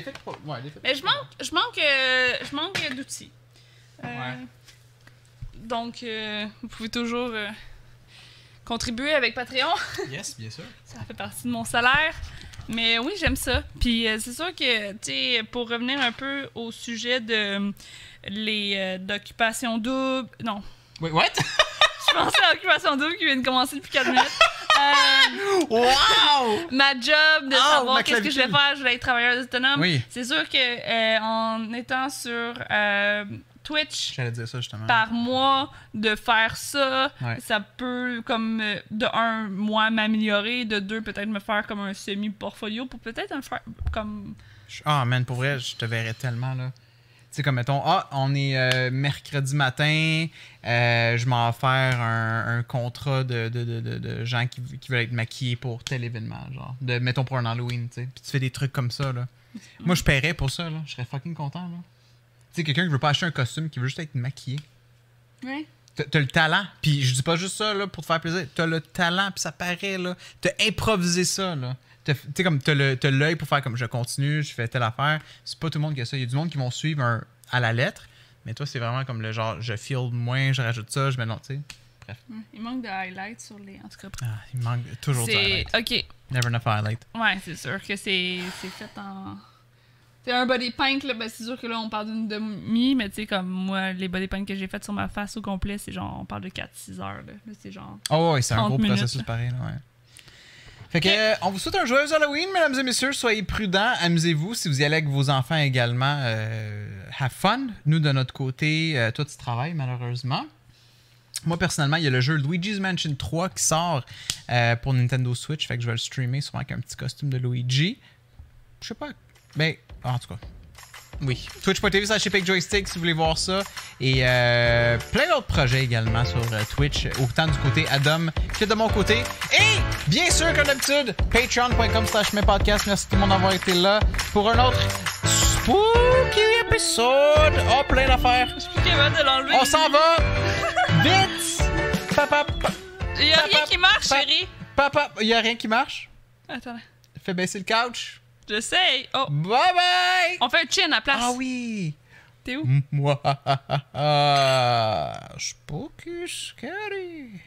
ouais, Mais je manque, je manque, euh, je manque d'outils. Euh, Ouais. Donc, euh, vous pouvez toujours contribuer avec Patreon. Yes, bien sûr. Ça fait partie de mon salaire. Mais oui, j'aime ça. Puis euh, c'est sûr que, tu sais, pour revenir un peu au sujet de euh, les euh, d'occupation double. Non, Wait, what? je pensais à occupation double qui vient de commencer depuis 4 minutes. Euh, wow! ma job de Oh, savoir qu'est-ce que je vais faire, je vais être travailleuse autonome. Oui. C'est sûr que euh, en étant sur euh, Twitch dire ça par mois, de faire ça, Ouais. ça peut comme de un moi m'améliorer, de deux peut-être me faire comme un semi portfolio pour peut-être un faire comme Ah, man, pour vrai, je te verrais tellement, là. Sais, comme mettons, ah, on est euh, mercredi matin, euh, je m'en vais faire un, un contrat de, de, de, de, gens qui, qui veulent être maquillés pour tel événement, genre, de, mettons pour un Halloween, tu sais. Puis tu fais des trucs comme ça, là. Moi, je paierais pour ça, là. Je serais fucking content, là. Tu sais, quelqu'un qui veut pas acheter un costume, qui veut juste être maquillé. Ouais. T'as t'as le talent, puis je dis pas juste ça là, pour te faire plaisir. T'as le talent, puis ça paraît, là. T'as improvisé ça, là. Tu sais, comme t'as le- t'as l'œil pour faire comme je continue, je fais telle affaire. C'est pas tout le monde qui a ça. Il y a du monde qui vont suivre un- à la lettre, mais toi, c'est vraiment comme le genre, je feel moins, je rajoute ça, je mets non, tu sais. Ouais. Il manque de highlights sur les. En tout cas. Ah, il manque toujours de C'est. highlight. Ok. Never enough highlight. Ouais, c'est sûr que c'est fait en. C'est un body paint, là, ben c'est sûr que là, on parle d'une demi, mais tu sais, comme moi, les body paint que j'ai fait sur ma face au complet, c'est genre, on parle de 4-6 heures, là. Là, c'est genre. Oh, ouais, c'est un 30 gros minutes, processus là. pareil, là, ouais. Fait que, euh, on vous souhaite un joyeux Halloween, mesdames et messieurs. Soyez prudents, amusez-vous. Si vous y allez avec vos enfants également, euh, have fun. Nous, de notre côté, euh, toi, tu travailles, malheureusement. Moi, personnellement, il y a le jeu Luigi's Mansion 3 qui sort euh, pour Nintendo Switch. Fait que je vais le streamer sûrement avec un petit costume de Luigi. Je sais pas. Ben, en tout cas. Oui. Twitch.tv slash Epic Joystick si vous voulez voir ça. Et euh, plein d'autres projets également sur euh, Twitch, autant du côté Adam que de mon côté. Et bien sûr, comme d'habitude, patreon.com slash mes podcasts. Merci tout le monde d'avoir été là pour un autre spooky épisode. Oh, plein d'affaires. Je suis plus capable de l'enlever. On s'en va vite. Papa, pa- Il y a rien qui marche, chérie. papa, il y a rien qui marche? Attends, Fais baisser le couch. J'essaye. Oh, Bye bye. on fait un chin à la place. Ah oui. T'es où? Moi, spooky scary.